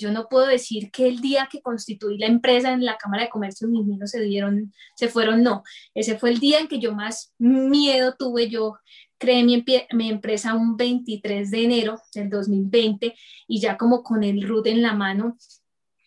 yo no puedo decir que el día que constituí la empresa en la Cámara de Comercio mis niños se dieron, se fueron, no. Ese fue el día en que yo más miedo tuve. Yo creé mi, empresa un 23 de enero del 2020 y ya como con el root en la mano,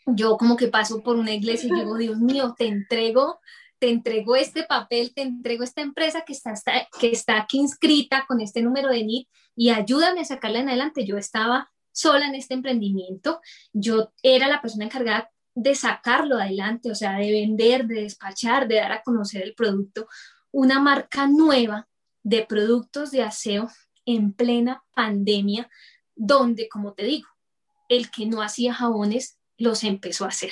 yo como que paso por una iglesia y digo, Dios mío, te entrego te entrego este papel, te entrego esta empresa que está, que está aquí inscrita con este número de NIT y ayúdame a sacarla en adelante. Yo estaba sola en este emprendimiento, yo era la persona encargada de sacarlo adelante, o sea, de vender, de despachar, de dar a conocer el producto, una marca nueva de productos de aseo en plena pandemia, donde, como te digo, el que no hacía jabones los empezó a hacer.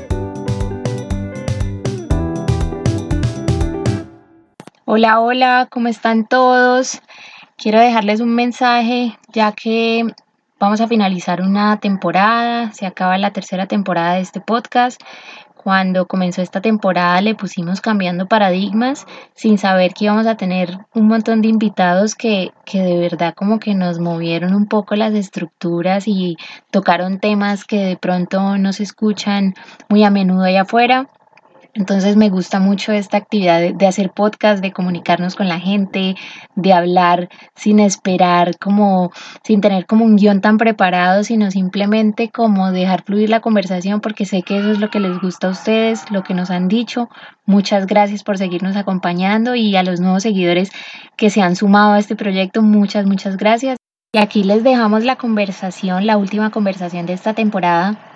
Hola, hola, ¿cómo están todos? Quiero dejarles un mensaje ya que vamos a finalizar una temporada, se acaba la tercera temporada de este podcast. Cuando comenzó esta temporada le pusimos cambiando paradigmas sin saber que íbamos a tener un montón de invitados que, que de verdad como que nos movieron un poco las estructuras y tocaron temas que de pronto no se escuchan muy a menudo allá afuera. Entonces me gusta mucho esta actividad de, hacer podcast, de comunicarnos con la gente, de hablar sin esperar, como sin tener como un guion tan preparado, sino simplemente como dejar fluir la conversación porque sé que eso es lo que les gusta a ustedes, lo que nos han dicho. Muchas gracias por seguirnos acompañando y a los nuevos seguidores que se han sumado a este proyecto, muchas, muchas gracias. Y aquí les dejamos la conversación, la última conversación de esta temporada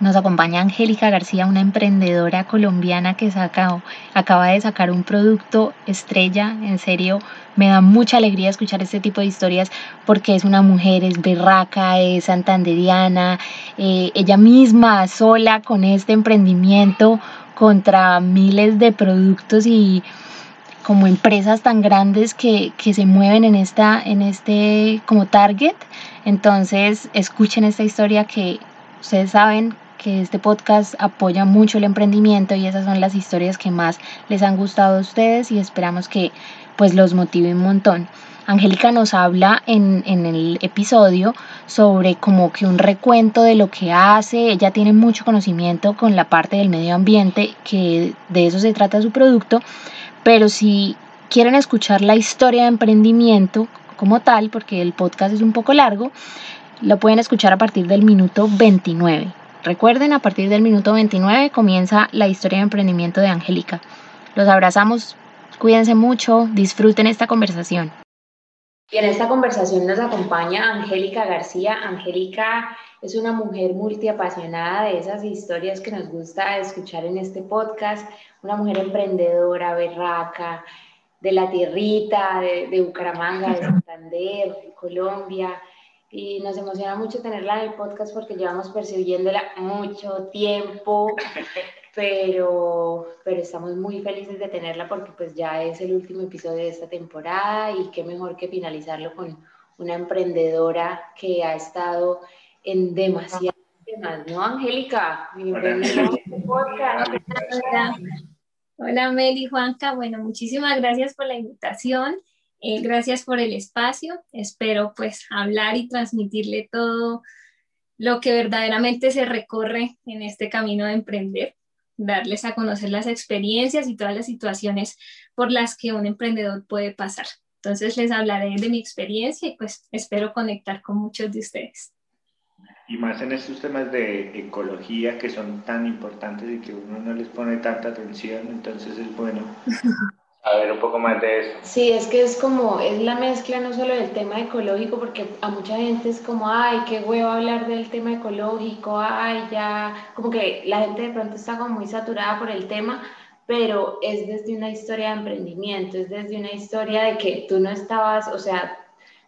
nos acompaña Angélica García, una emprendedora colombiana que saca, acaba de sacar un producto estrella. En serio, me da mucha alegría escuchar este tipo de historias porque es una mujer, es berraca, es santanderiana, eh, ella misma sola con este emprendimiento contra miles de productos y como empresas tan grandes que, que se mueven en esta en este como target entonces escuchen esta historia que ustedes saben que este podcast apoya mucho el emprendimiento y esas son las historias que más les han gustado a ustedes y esperamos que pues los motive un montón. Angélica nos habla en, en, el episodio sobre como que un recuento de lo que hace, ella tiene mucho conocimiento con la parte del medio ambiente, que de eso se trata su producto, pero si quieren escuchar la historia de emprendimiento como tal, porque el podcast es un poco largo, lo pueden escuchar a partir del minuto 29. Recuerden, a partir del minuto 29 comienza la historia de emprendimiento de Angélica. Los abrazamos, cuídense mucho, disfruten esta conversación. Y en esta conversación nos acompaña Angélica García. Angélica es una mujer multiapasionada de esas historias que nos gusta escuchar en este podcast, una mujer emprendedora, berraca, de la tierrita, de, de Bucaramanga, de Santander, de Colombia y nos emociona mucho tenerla en el podcast porque llevamos persiguiéndola mucho tiempo, pero, pero estamos muy felices de tenerla porque pues ya es el último episodio de esta temporada y qué mejor que finalizarlo con una emprendedora que ha estado en demasiados temas, ¿no, Angélica? Bienvenida Hola, Hola Meli, Juanca, bueno, muchísimas gracias por la invitación. Eh, gracias por el espacio. Espero pues hablar y transmitirle todo lo que verdaderamente se recorre en este camino de emprender, darles a conocer las experiencias y todas las situaciones por las que un emprendedor puede pasar. Entonces les hablaré de mi experiencia y pues espero conectar con muchos de ustedes. Y más en estos temas de ecología que son tan importantes y que uno no les pone tanta atención, entonces es bueno a ver un poco más de eso. Sí, es que es como, es la mezcla no solo del tema ecológico, porque a mucha gente es como, ay, qué huevo hablar del tema ecológico, ay, ya, como que la gente de pronto está como muy saturada por el tema, pero es desde una historia de emprendimiento, es desde una historia de que tú no estabas, o sea,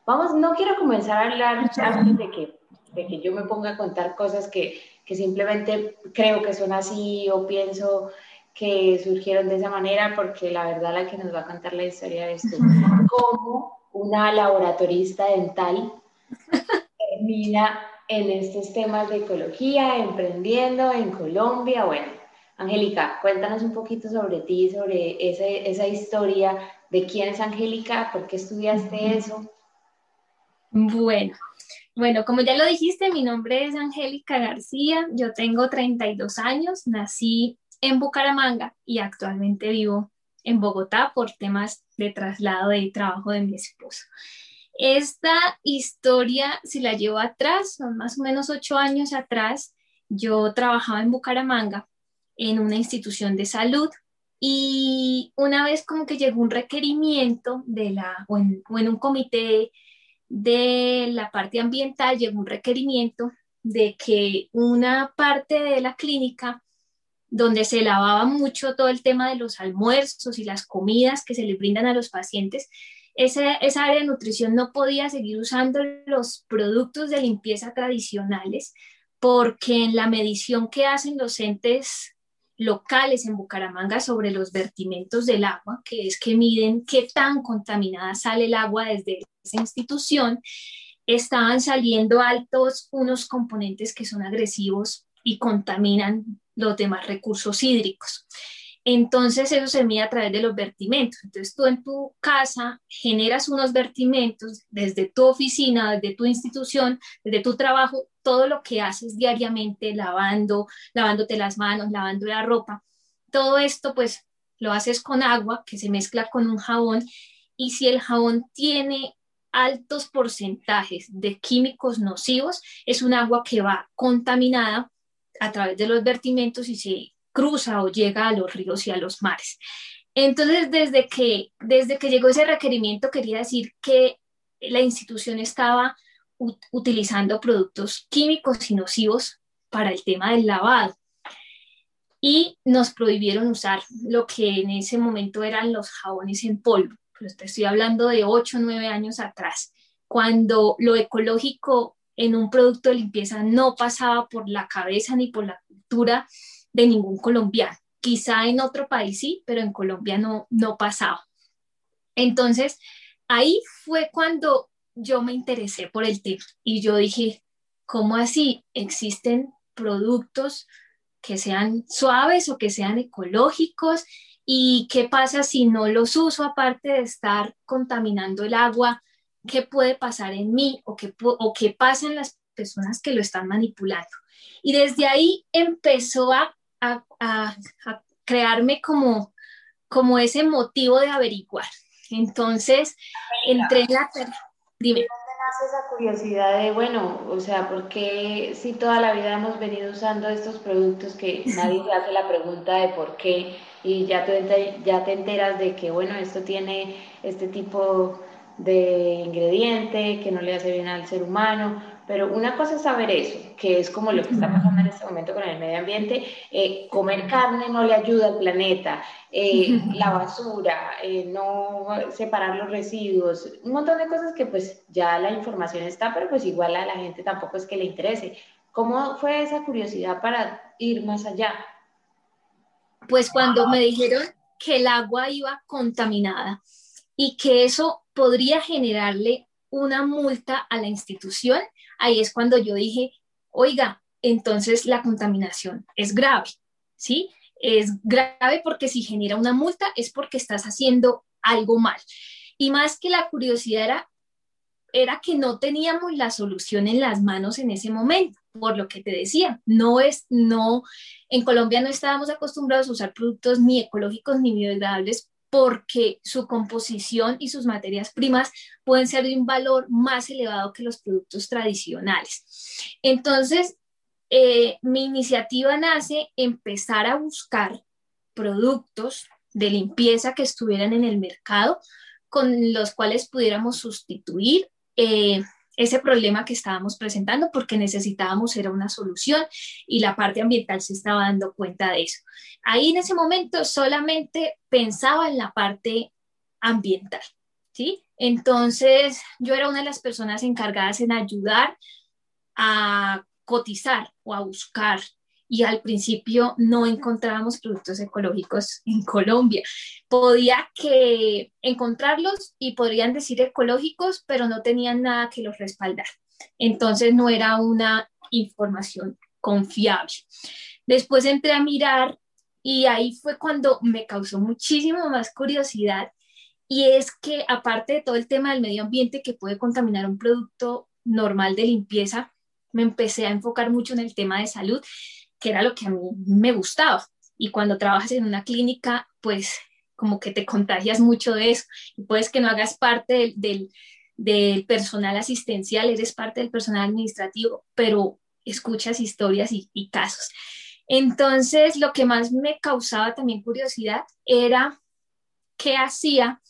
vamos, no quiero comenzar a hablar antes de que, de que yo me ponga a contar cosas que, que simplemente creo que son así o pienso que surgieron de esa manera, porque la verdad la que nos va a contar la historia es tú, cómo una laboratorista dental termina en estos temas de ecología, emprendiendo en Colombia. Bueno, Angélica, cuéntanos un poquito sobre ti, sobre esa historia de quién es Angélica, por qué estudiaste eso. Bueno, bueno, como ya lo dijiste, mi nombre es Angélica García, yo tengo 32 años, nací en Bucaramanga y actualmente vivo en Bogotá por temas de traslado de trabajo de mi esposo. Esta historia, si la llevo atrás, son más o menos ocho años atrás, yo trabajaba en Bucaramanga en una institución de salud y una vez como que llegó un requerimiento de la, o en, o en un comité de la parte ambiental, llegó un requerimiento de que una parte de la clínica donde se lavaba mucho todo el tema de los almuerzos y las comidas que se les brindan a los pacientes, esa, esa área de nutrición no podía seguir usando los productos de limpieza tradicionales porque en la medición que hacen los entes locales en Bucaramanga sobre los vertimentos del agua, que es que miden qué tan contaminada sale el agua desde esa institución, estaban saliendo altos unos componentes que son agresivos y contaminan los demás recursos hídricos. Entonces eso se mide a través de los vertimentos. Entonces tú en tu casa generas unos vertimentos desde tu oficina, desde tu institución, desde tu trabajo, todo lo que haces diariamente, lavando, lavándote las manos, lavando la ropa. Todo esto pues lo haces con agua que se mezcla con un jabón y si el jabón tiene altos porcentajes de químicos nocivos, es un agua que va contaminada a través de los vertimentos y se cruza o llega a los ríos y a los mares. Entonces, desde que, desde que llegó ese requerimiento, quería decir que la institución estaba utilizando productos químicos y nocivos para el tema del lavado. Y nos prohibieron usar lo que en ese momento eran los jabones en polvo. Pero te estoy hablando de 8 o 9 años atrás, cuando lo ecológico en un producto de limpieza no pasaba por la cabeza ni por la cultura de ningún colombiano. Quizá en otro país sí, pero en Colombia no, no pasaba. Entonces, ahí fue cuando yo me interesé por el tema y yo dije, ¿cómo así existen productos que sean suaves o que sean ecológicos? ¿Y qué pasa si no los uso aparte de estar contaminando el agua? Qué puede pasar en mí o qué, o qué pasa en las personas que lo están manipulando. Y desde ahí empezó a, a, a, crearme como, como ese motivo de averiguar. Entonces, entré en la... Dime. ¿Dónde nace esa curiosidad de, bueno, o sea, ¿por qué si toda la vida hemos venido usando estos productos que nadie se hace la pregunta de por qué y ya, tú, ya te enteras de que, bueno, esto tiene este tipo de ingrediente que no le hace bien al ser humano, pero una cosa es saber eso, que es como lo que está pasando en este momento con el medio ambiente, eh, comer carne no le ayuda al planeta, eh, la basura, eh, no separar los residuos, un montón de cosas que pues ya la información está, pero pues igual a la gente tampoco es que le interese. ¿Cómo fue esa curiosidad para ir más allá? Pues cuando me dijeron que el agua iba contaminada y que eso podría generarle una multa a la institución, ahí es cuando yo dije, oiga, entonces la contaminación es grave, ¿sí? Es grave porque si genera una multa es porque estás haciendo algo mal. Y más que la curiosidad era, era que no teníamos la solución en las manos en ese momento, por lo que te decía, no es, no, en Colombia no estábamos acostumbrados a usar productos ni ecológicos ni biodegradables porque su composición y sus materias primas pueden ser de un valor más elevado que los productos tradicionales. Entonces, eh, mi iniciativa nace empezar a buscar productos de limpieza que estuvieran en el mercado con los cuales pudiéramos sustituir eh, ese problema que estábamos presentando porque necesitábamos era una solución y la parte ambiental se estaba dando cuenta de eso. Ahí en ese momento solamente pensaba en la parte ambiental, ¿sí? Entonces yo era una de las personas encargadas en ayudar a cotizar o a buscar y al principio no encontrábamos productos ecológicos en Colombia. Podía que encontrarlos y podrían decir ecológicos, pero no tenían nada que los respaldar. Entonces no era una información confiable. Después entré a mirar y ahí fue cuando me causó muchísimo más curiosidad y es que aparte de todo el tema del medio ambiente que puede contaminar un producto normal de limpieza, me empecé a enfocar mucho en el tema de salud que era lo que a mí me gustaba. Y cuando trabajas en una clínica, pues como que te contagias mucho de eso. Y puedes que no hagas parte del, del, personal asistencial, eres parte del personal administrativo, pero escuchas historias y, y casos. Entonces, lo que más me causaba también curiosidad era qué hacía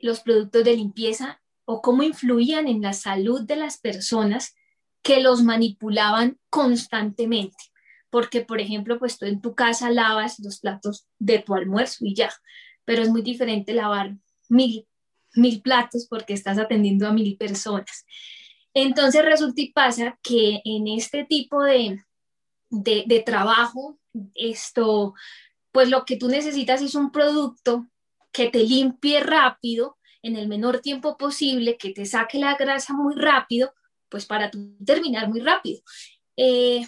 los productos de limpieza o cómo influían en la salud de las personas que los manipulaban constantemente porque, por ejemplo, pues tú en tu casa lavas los platos de tu almuerzo y ya, pero es muy diferente lavar mil, mil platos porque estás atendiendo a mil personas. Entonces resulta y pasa que en este tipo de, de, trabajo, esto, pues lo que tú necesitas es un producto que te limpie rápido, en el menor tiempo posible, que te saque la grasa muy rápido, pues para terminar muy rápido. Eh,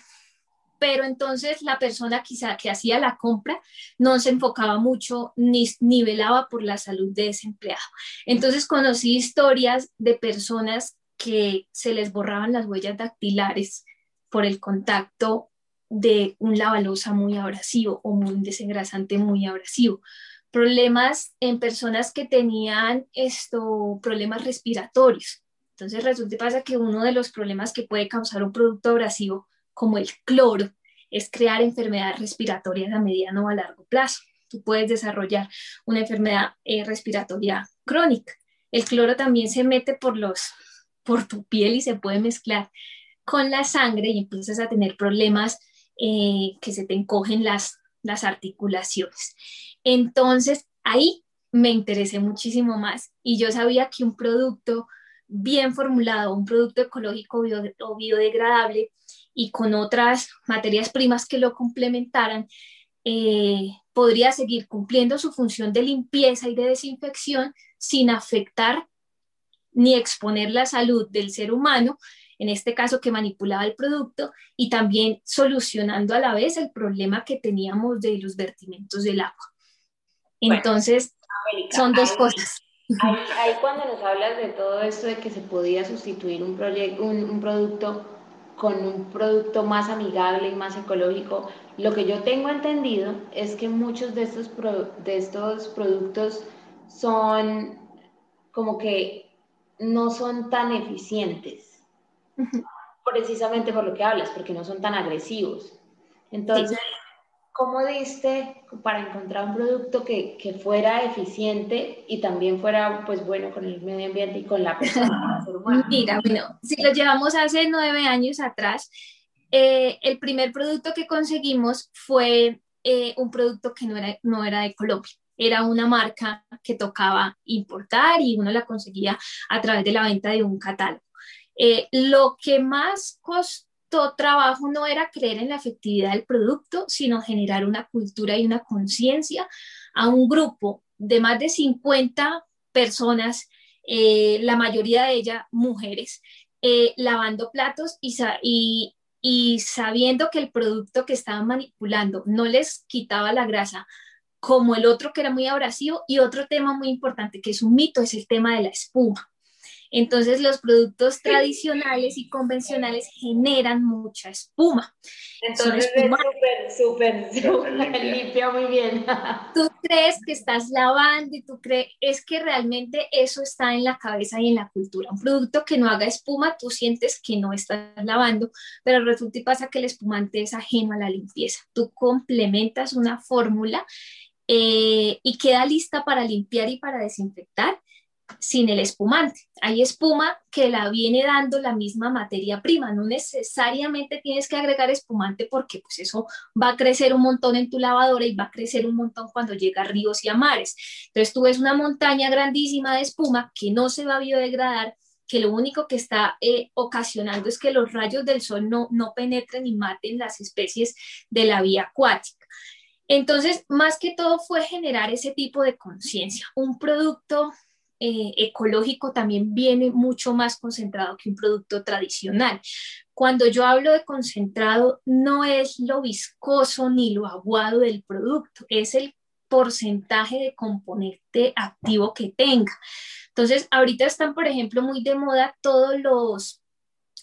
pero entonces la persona quizá que hacía la compra no se enfocaba mucho ni, ni velaba por la salud de ese empleado. Entonces conocí historias de personas que se les borraban las huellas dactilares por el contacto de un lavalosa muy abrasivo o un desengrasante muy abrasivo. Problemas en personas que tenían esto, problemas respiratorios. Entonces resulta pasa que uno de los problemas que puede causar un producto abrasivo como el cloro, es crear enfermedades respiratorias a mediano o a largo plazo. Tú puedes desarrollar una enfermedad eh, respiratoria crónica. El cloro también se mete por, los, por tu piel y se puede mezclar con la sangre y empiezas a tener problemas eh, que se te encogen las, las articulaciones. Entonces, ahí me interesé muchísimo más y yo sabía que un producto bien formulado, un producto ecológico o biodegradable, y con otras materias primas que lo complementaran, eh, podría seguir cumpliendo su función de limpieza y de desinfección sin afectar ni exponer la salud del ser humano, en este caso que manipulaba el producto, y también solucionando a la vez el problema que teníamos de los vertimientos del agua. Entonces, son dos cosas. Ahí, cuando nos hablas de todo esto de que se podía sustituir un, un, un producto con un producto más amigable y más ecológico. Lo que yo tengo entendido es que muchos de estos, de estos productos son como que no son tan eficientes, precisamente por lo que hablas, porque no son tan agresivos. Entonces, ¿Cómo diste para encontrar un producto que, que, fuera eficiente y también fuera pues bueno con el medio ambiente y con la persona? Mira, bueno, si lo llevamos hace nueve años atrás, eh, el primer producto que conseguimos fue eh, un producto que no era, no era de Colombia. Era una marca que tocaba importar y uno la conseguía a través de la venta de un catálogo. Eh, lo que más costó trabajo no era creer en la efectividad del producto, sino generar una cultura y una conciencia a un grupo de más de 50 personas, eh, la mayoría de ellas mujeres, eh, lavando platos y, y, y sabiendo que el producto que estaban manipulando no les quitaba la grasa como el otro que era muy abrasivo y otro tema muy importante que es un mito es el tema de la espuma. Entonces los productos tradicionales y convencionales generan mucha espuma. Entonces es súper, súper, limpia muy bien. Tú crees que estás lavando y tú crees, es que realmente eso está en la cabeza y en la cultura. Un producto que no haga espuma, tú sientes que no estás lavando, pero resulta y pasa que el espumante es ajeno a la limpieza. Tú complementas una fórmula eh, y queda lista para limpiar y para desinfectar sin el espumante. Hay espuma que la viene dando la misma materia prima, no necesariamente tienes que agregar espumante porque pues eso va a crecer un montón en tu lavadora y va a crecer un montón cuando llega a ríos y a mares. Entonces tú ves una montaña grandísima de espuma que no se va a biodegradar, que lo único que está eh, ocasionando es que los rayos del sol no, no penetren y maten las especies de la vía acuática. Entonces, más que todo fue generar ese tipo de conciencia. Un producto eh, ecológico también viene mucho más concentrado que un producto tradicional. Cuando yo hablo de concentrado, no es lo viscoso ni lo aguado del producto, es el porcentaje de componente activo que tenga. Entonces, ahorita están, por ejemplo, muy de moda todos los,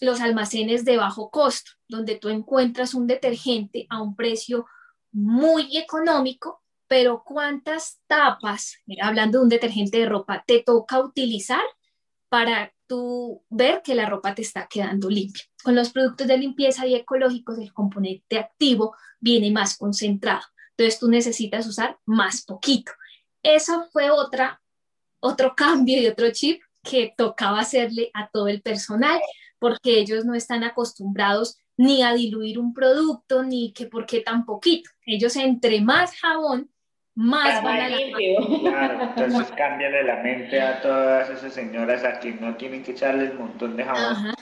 los almacenes de bajo costo, donde tú encuentras un detergente a un precio muy económico pero ¿cuántas tapas, hablando de un detergente de ropa, te toca utilizar para tú ver que la ropa te está quedando limpia? Con los productos de limpieza y ecológicos, el componente activo viene más concentrado. Entonces tú necesitas usar más poquito. Eso fue otra, otro cambio y otro chip que tocaba hacerle a todo el personal, porque ellos no están acostumbrados ni a diluir un producto, ni que por qué tan poquito. Ellos entre más jabón más van a Claro, entonces cámbiale la mente a todas esas señoras a quien no tienen que echarle un montón de jabón,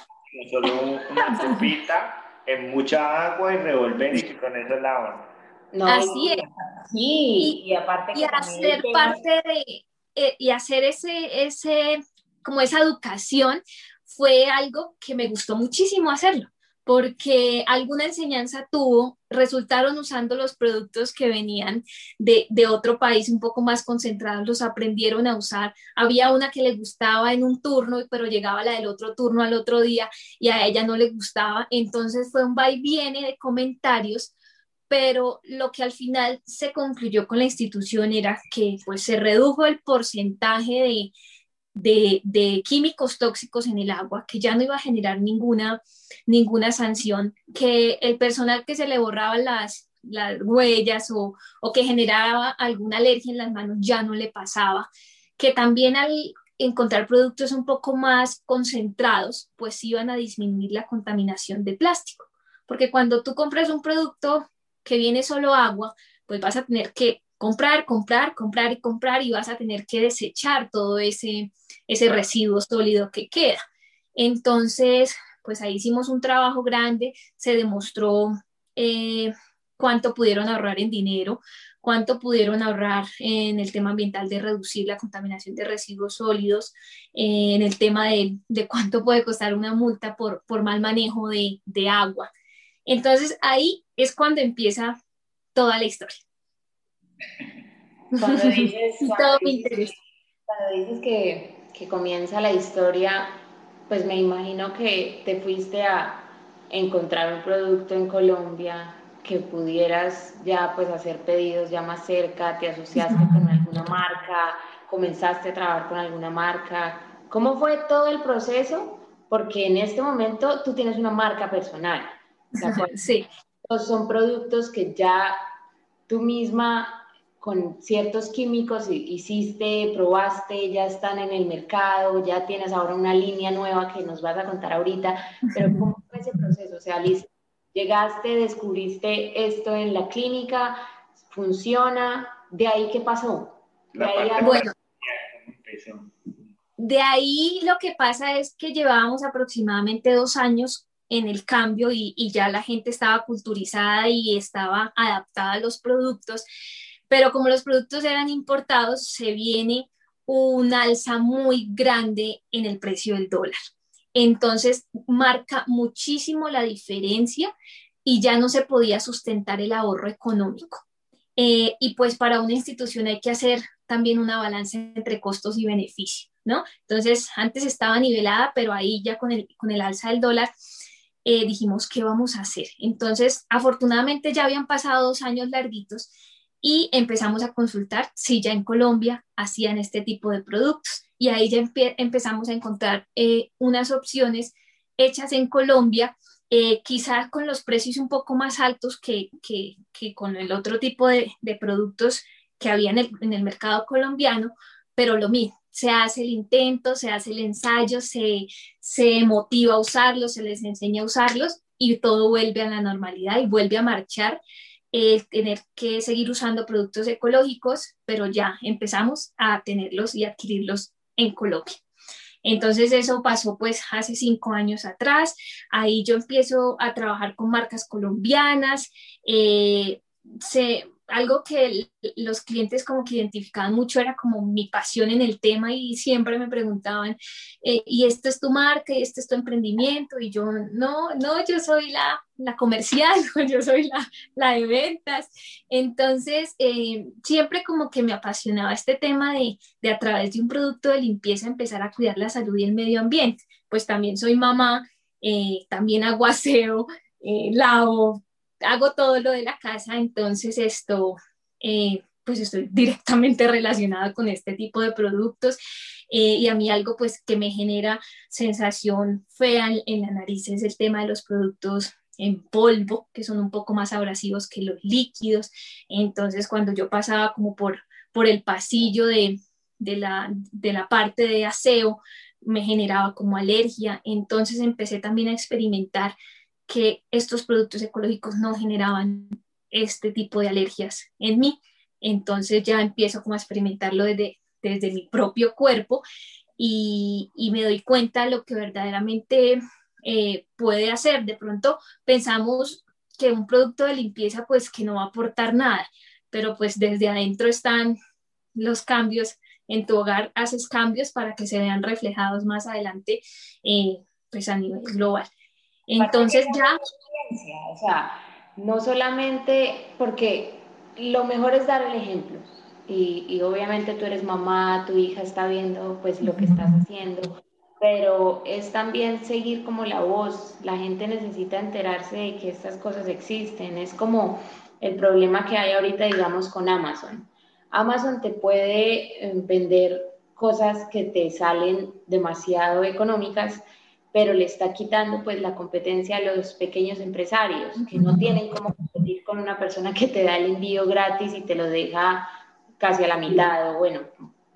solo una copita en mucha agua y revolver y que con eso lavan. No, Así es. Sí, y, aparte y hacer parte de eh, y hacer ese ese como esa educación fue algo que me gustó muchísimo hacerlo porque alguna enseñanza tuvo, resultaron usando los productos que venían de, otro país un poco más concentrados, los aprendieron a usar. Había una que le gustaba en un turno, pero llegaba la del otro turno al otro día y a ella no le gustaba. Entonces fue un va y viene de comentarios pero lo que al final se concluyó con la institución era que pues se redujo el porcentaje de, de, químicos tóxicos en el agua, que ya no iba a generar ninguna, ninguna sanción, que el personal que se le borraba las, las huellas o, o que generaba alguna alergia en las manos ya no le pasaba, que también al encontrar productos un poco más concentrados, pues iban a disminuir la contaminación de plástico. Porque cuando tú compras un producto que viene solo agua, pues vas a tener que comprar, comprar, comprar y comprar y vas a tener que desechar todo ese, ese residuo sólido que queda. Entonces, pues ahí hicimos un trabajo grande, se demostró eh, cuánto pudieron ahorrar en dinero, cuánto pudieron ahorrar en el tema ambiental de reducir la contaminación de residuos sólidos, eh, en el tema de, de, cuánto puede costar una multa por, por mal manejo de, de agua. Entonces ahí es cuando empieza toda la historia. Cuando dices, que, que comienza la historia, pues me imagino que te fuiste a encontrar un producto en Colombia que pudieras ya pues hacer pedidos ya más cerca, te asociaste con alguna marca, comenzaste a trabajar con alguna marca. ¿Cómo fue todo el proceso? Porque en este momento tú tienes una marca personal. sí. Son productos que ya tú misma con ciertos químicos hiciste, probaste, ya están en el mercado, ya tienes ahora una línea nueva que nos vas a contar ahorita, pero ¿cómo fue ese proceso? O sea, Liz, llegaste, descubriste esto en la clínica, funciona, ¿de ahí qué pasó? De ahí bueno, de ahí lo que pasa es que llevábamos aproximadamente dos años en el cambio y, y ya la gente estaba culturizada y estaba adaptada a los productos pero como los productos eran importados, se viene un alza muy grande en el precio del dólar. Entonces, marca muchísimo la diferencia y ya no se podía sustentar el ahorro económico. Eh, y pues para una institución hay que hacer también una balanza entre costos y beneficio, ¿no? Entonces, antes estaba nivelada, pero ahí ya con el, con el alza del dólar eh, dijimos, ¿qué vamos a hacer? Entonces, afortunadamente ya habían pasado dos años larguitos y empezamos a consultar si ya en Colombia hacían este tipo de productos y ahí ya empezamos a encontrar eh, unas opciones hechas en Colombia, eh, quizás con los precios un poco más altos que, que, que con el otro tipo de, de, productos que había en el, en el mercado colombiano, pero lo mismo, se hace el intento, se hace el ensayo, se, se motiva a usarlos, se les enseña a usarlos y todo vuelve a la normalidad y vuelve a marchar. Eh, tener que seguir usando productos ecológicos, pero ya empezamos a tenerlos y adquirirlos en Colombia. Entonces eso pasó pues hace cinco años atrás. Ahí yo empiezo a trabajar con marcas colombianas. Eh, se, algo que los clientes como que identificaban mucho era como mi pasión en el tema y siempre me preguntaban, eh, ¿y esto es tu marca? ¿Y esto es tu emprendimiento? Y yo, no, no, yo soy la, la comercial, yo soy la, la de ventas. Entonces, eh, siempre como que me apasionaba este tema de, de a través de un producto de limpieza empezar a cuidar la salud y el medio ambiente. Pues también soy mamá, eh, también aguaceo, lavo, hago todo lo de la casa, entonces esto, eh, pues estoy directamente relacionada con este tipo de productos eh, y a mí algo pues que me genera sensación fea en, la nariz es el tema de los productos en polvo, que son un poco más abrasivos que los líquidos. Entonces, cuando yo pasaba como por, por el pasillo de, de, la, de la parte de aseo, me generaba como alergia. Entonces empecé también a experimentar que estos productos ecológicos no generaban este tipo de alergias en mí. Entonces ya empiezo como a experimentarlo desde, desde mi propio cuerpo y, y me doy cuenta de lo que verdaderamente eh, puede hacer. De pronto pensamos que un producto de limpieza pues que no va a aportar nada, pero pues desde adentro están los cambios. En tu hogar haces cambios para que se vean reflejados más adelante eh, pues a nivel global. Entonces ya... O sea, no solamente porque lo mejor es dar el ejemplo. Y, y, obviamente tú eres mamá, tu hija está viendo pues lo que estás haciendo, pero es también seguir como la voz. La gente necesita enterarse de que estas cosas existen. Es como el problema que hay ahorita, digamos, con Amazon. Amazon te puede eh, vender cosas que te salen demasiado económicas pero le está quitando pues la competencia a los pequeños empresarios que no tienen cómo competir con una persona que te da el envío gratis y te lo deja casi a la mitad o bueno,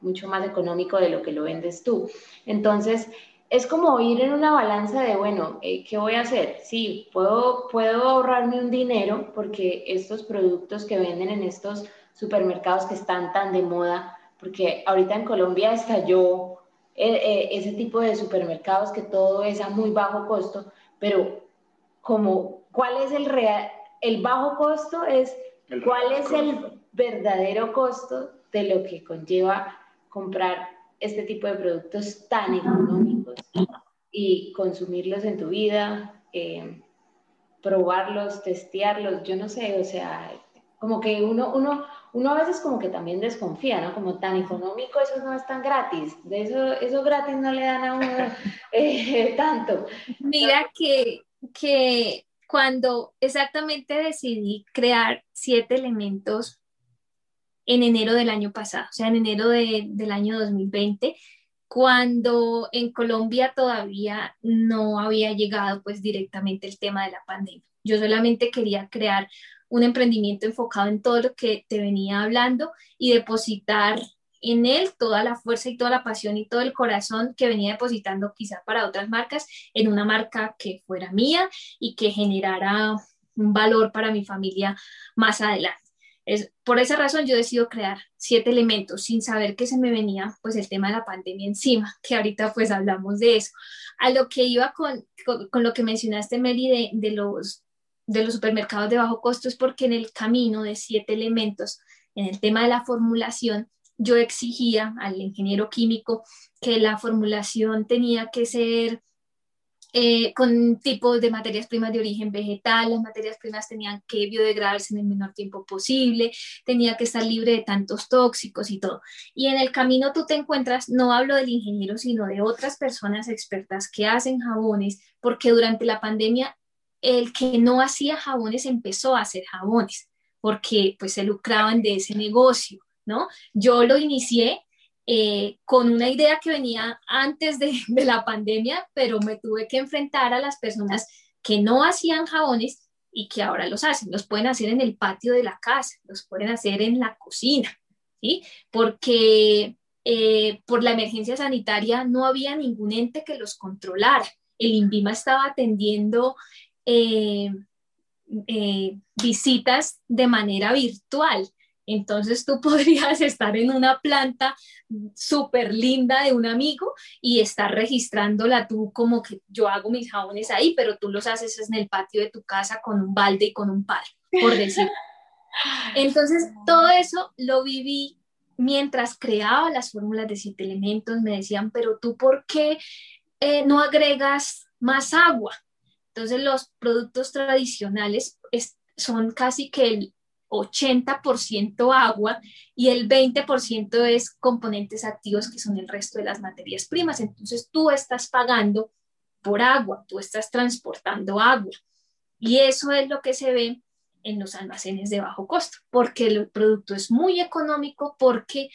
mucho más económico de lo que lo vendes tú. Entonces, es como ir en una balanza de, bueno, eh, ¿qué voy a hacer? Sí, puedo, puedo ahorrarme un dinero porque estos productos que venden en estos supermercados que están tan de moda, porque ahorita en Colombia estalló ese tipo de supermercados que todo es a muy bajo costo, pero como cuál es el real, el bajo costo es cuál es el verdadero costo de lo que conlleva comprar este tipo de productos tan económicos y consumirlos en tu vida, eh, probarlos, testearlos, yo no sé, o sea, como que uno, uno, uno a veces como que también desconfía, ¿no? Como tan económico, eso no es tan gratis, de eso, gratis no le dan a uno eh, tanto. Mira que, que cuando exactamente decidí crear siete elementos en enero del año pasado, o sea, en enero del año 2020, cuando en Colombia todavía no había llegado pues directamente el tema de la pandemia. Yo solamente quería crear un emprendimiento enfocado en todo lo que te venía hablando y depositar en él toda la fuerza y toda la pasión y todo el corazón que venía depositando quizá para otras marcas en una marca que fuera mía y que generara un valor para mi familia más adelante. Es, por esa razón yo decido crear siete elementos sin saber que se me venía pues el tema de la pandemia encima, que ahorita pues hablamos de eso. A lo que iba con, con, lo que mencionaste, Mary, de, de los de los supermercados de bajo costo es porque en el camino de siete elementos, en el tema de la formulación, yo exigía al ingeniero químico que la formulación tenía que ser eh, con tipos de materias primas de origen vegetal, las materias primas tenían que biodegradarse en el menor tiempo posible, tenía que estar libre de tantos tóxicos y todo. Y en el camino tú te encuentras, no hablo del ingeniero, sino de otras personas expertas que hacen jabones, porque durante la pandemia el que no hacía jabones empezó a hacer jabones porque pues se lucraban de ese negocio, ¿no? Yo lo inicié eh, con una idea que venía antes de, la pandemia, pero me tuve que enfrentar a las personas que no hacían jabones y que ahora los hacen. Los pueden hacer en el patio de la casa, los pueden hacer en la cocina, ¿sí? Porque eh, por la emergencia sanitaria no había ningún ente que los controlara. El INVIMA estaba atendiendo eh, eh, visitas de manera virtual. Entonces tú podrías estar en una planta súper linda de un amigo y estar registrándola tú como que yo hago mis jabones ahí, pero tú los haces en el patio de tu casa con un balde y con un palo, por decir. Entonces todo eso lo viví mientras creaba las fórmulas de siete elementos. Me decían, pero tú por qué eh, no agregas más agua? Entonces los productos tradicionales son casi que el 80% agua y el 20% es componentes activos que son el resto de las materias primas. Entonces tú estás pagando por agua, tú estás transportando agua. Y eso es lo que se ve en los almacenes de bajo costo, porque el producto es muy económico, porque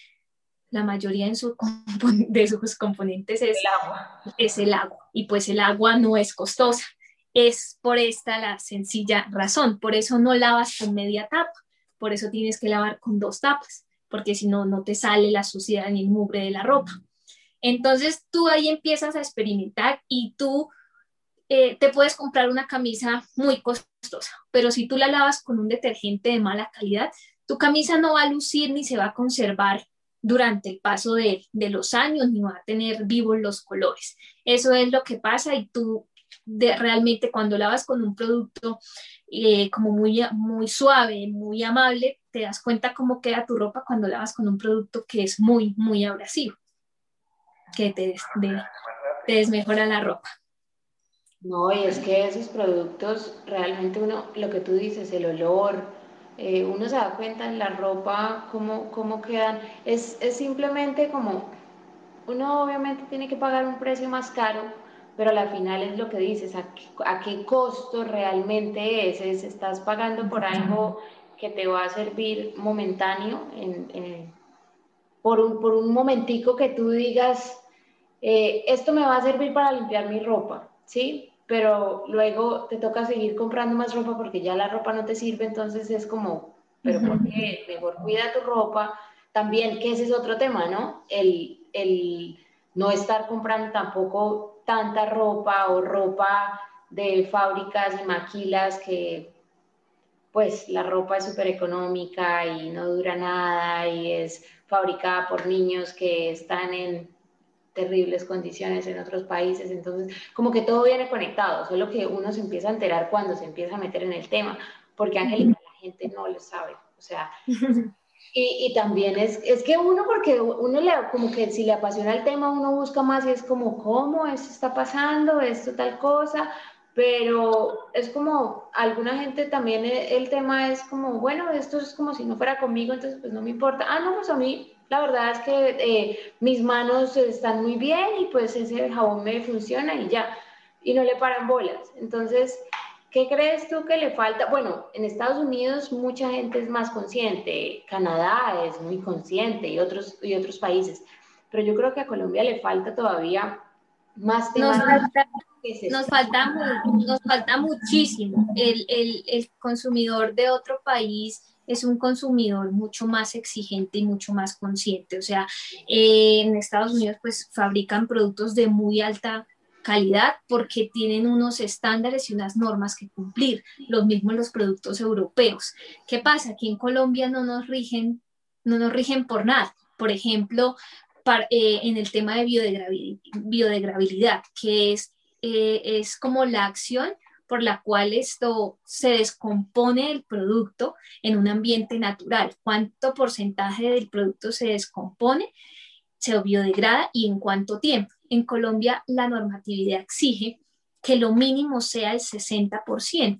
la mayoría de sus componentes es el, agua. es el agua. Y pues el agua no es costosa. Es por esta la sencilla razón. Por eso no lavas con media tapa. Por eso tienes que lavar con dos tapas, porque si no, no te sale la suciedad ni el mugre de la ropa. Entonces tú ahí empiezas a experimentar y tú eh, te puedes comprar una camisa muy costosa, pero si tú la lavas con un detergente de mala calidad, tu camisa no va a lucir ni se va a conservar durante el paso de, los años, ni va a tener vivos los colores. Eso es lo que pasa y tú de, realmente cuando lavas con un producto eh, como muy, muy suave, muy amable, te das cuenta cómo queda tu ropa cuando lavas con un producto que es muy, muy abrasivo, que te, te desmejora la ropa. No, y es que esos productos, realmente uno, lo que tú dices, el olor, eh, uno se da cuenta en la ropa cómo, cómo quedan. Es, es, simplemente como, uno obviamente tiene que pagar un precio más caro, pero al final es lo que dices, a, a qué costo realmente es, es, estás pagando por algo que te va a servir momentáneo, en, por, un, por un momentico que tú digas, eh, esto me va a servir para limpiar mi ropa, ¿sí? pero luego te toca seguir comprando más ropa porque ya la ropa no te sirve, entonces es como, pero ¿por qué? Mejor cuida tu ropa. También, que ese es otro tema, ¿no? El, el no estar comprando tampoco tanta ropa o ropa de fábricas y maquilas que pues la ropa es súper económica y no dura nada y es fabricada por niños que están en terribles condiciones en otros países, entonces como que todo viene conectado, solo que uno se empieza a enterar cuando se empieza a meter en el tema, porque Angélica, la gente no lo sabe, o sea, y, y, también es, es que uno, porque uno le, como que si le apasiona el tema, uno busca más y es como, ¿cómo esto está pasando? Esto tal cosa, pero es como, alguna gente también el, el tema es como, bueno, esto es como si no fuera conmigo, entonces pues no me importa, ah, no, pues a mí la verdad es que eh, mis manos están muy bien y pues ese jabón me funciona y ya, y no le paran bolas. Entonces, ¿qué crees tú que le falta? Bueno, en Estados Unidos mucha gente es más consciente, Canadá es muy consciente y otros, y otros países, pero yo creo que a Colombia le falta todavía más Nos falta, nos falta, nos falta muchísimo. El, el, el consumidor de otro país es un consumidor mucho más exigente y mucho más consciente. O sea, eh, en Estados Unidos pues fabrican productos de muy alta calidad porque tienen unos estándares y unas normas que cumplir, los mismos los productos europeos. ¿Qué pasa? Aquí en Colombia no nos rigen, no nos rigen por nada. Por ejemplo, eh, en el tema de biodegradabilidad, que es, eh, es como la acción por la cual esto se descompone el producto en un ambiente natural. ¿Cuánto porcentaje del producto se descompone, se biodegrada y en cuánto tiempo? En Colombia la normatividad exige que lo mínimo sea el 60%.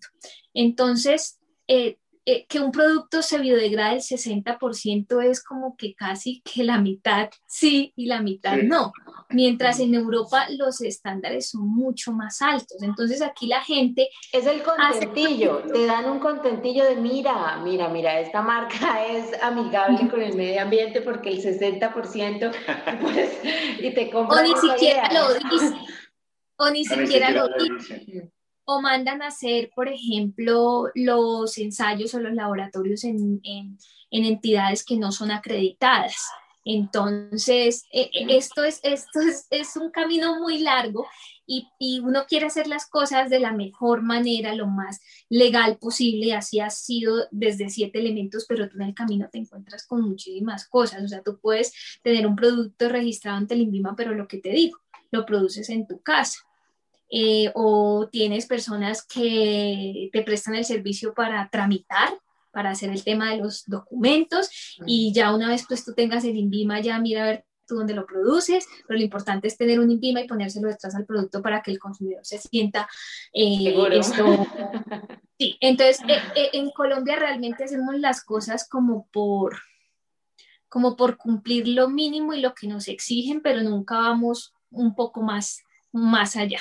Entonces, eh, eh, que un producto se biodegrade el 60% es como que casi que la mitad sí y la mitad no, mientras en Europa los estándares son mucho más altos. Entonces aquí la gente... Es el contentillo, te dan un contentillo de mira, mira, mira, esta marca es amigable con el medio ambiente porque el 60% pues, y te compran... O ni siquiera lo dice. O ni siquiera lo dice o mandan a hacer, por ejemplo, los ensayos o los laboratorios en, entidades que no son acreditadas. Entonces, e, e, esto, es, esto es, un camino muy largo y, y, uno quiere hacer las cosas de la mejor manera, lo más legal posible. Así ha sido desde siete elementos, pero tú en el camino te encuentras con muchísimas cosas. O sea, tú puedes tener un producto registrado ante el INVIMA, pero lo que te digo, lo produces en tu casa. Eh, o tienes personas que te prestan el servicio para tramitar para hacer el tema de los documentos y ya una vez pues tú tengas el INVIMA ya mira a ver tú dónde lo produces, pero lo importante es tener un INVIMA y ponérselo detrás al producto para que el consumidor se sienta eh, esto. Sí, entonces eh, eh, en Colombia realmente hacemos las cosas como por como por cumplir lo mínimo y lo que nos exigen, pero nunca vamos un poco más, más allá.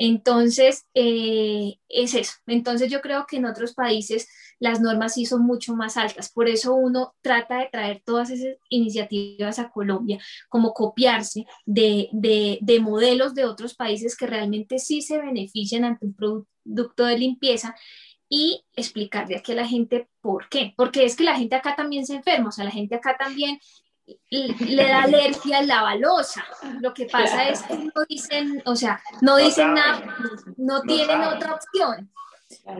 Entonces, es eso. Entonces, yo creo que en otros países las normas sí son mucho más altas. Por eso uno trata de traer todas esas iniciativas a Colombia, como copiarse de, de, modelos de otros países que realmente sí se benefician ante un producto de limpieza y explicarle aquí a la gente por qué. Porque es que la gente acá también se enferma, o sea, la gente acá también le da alergia a la balosa. Lo que pasa es que no dicen, o sea, no dicen nada, no, tienen otra opción.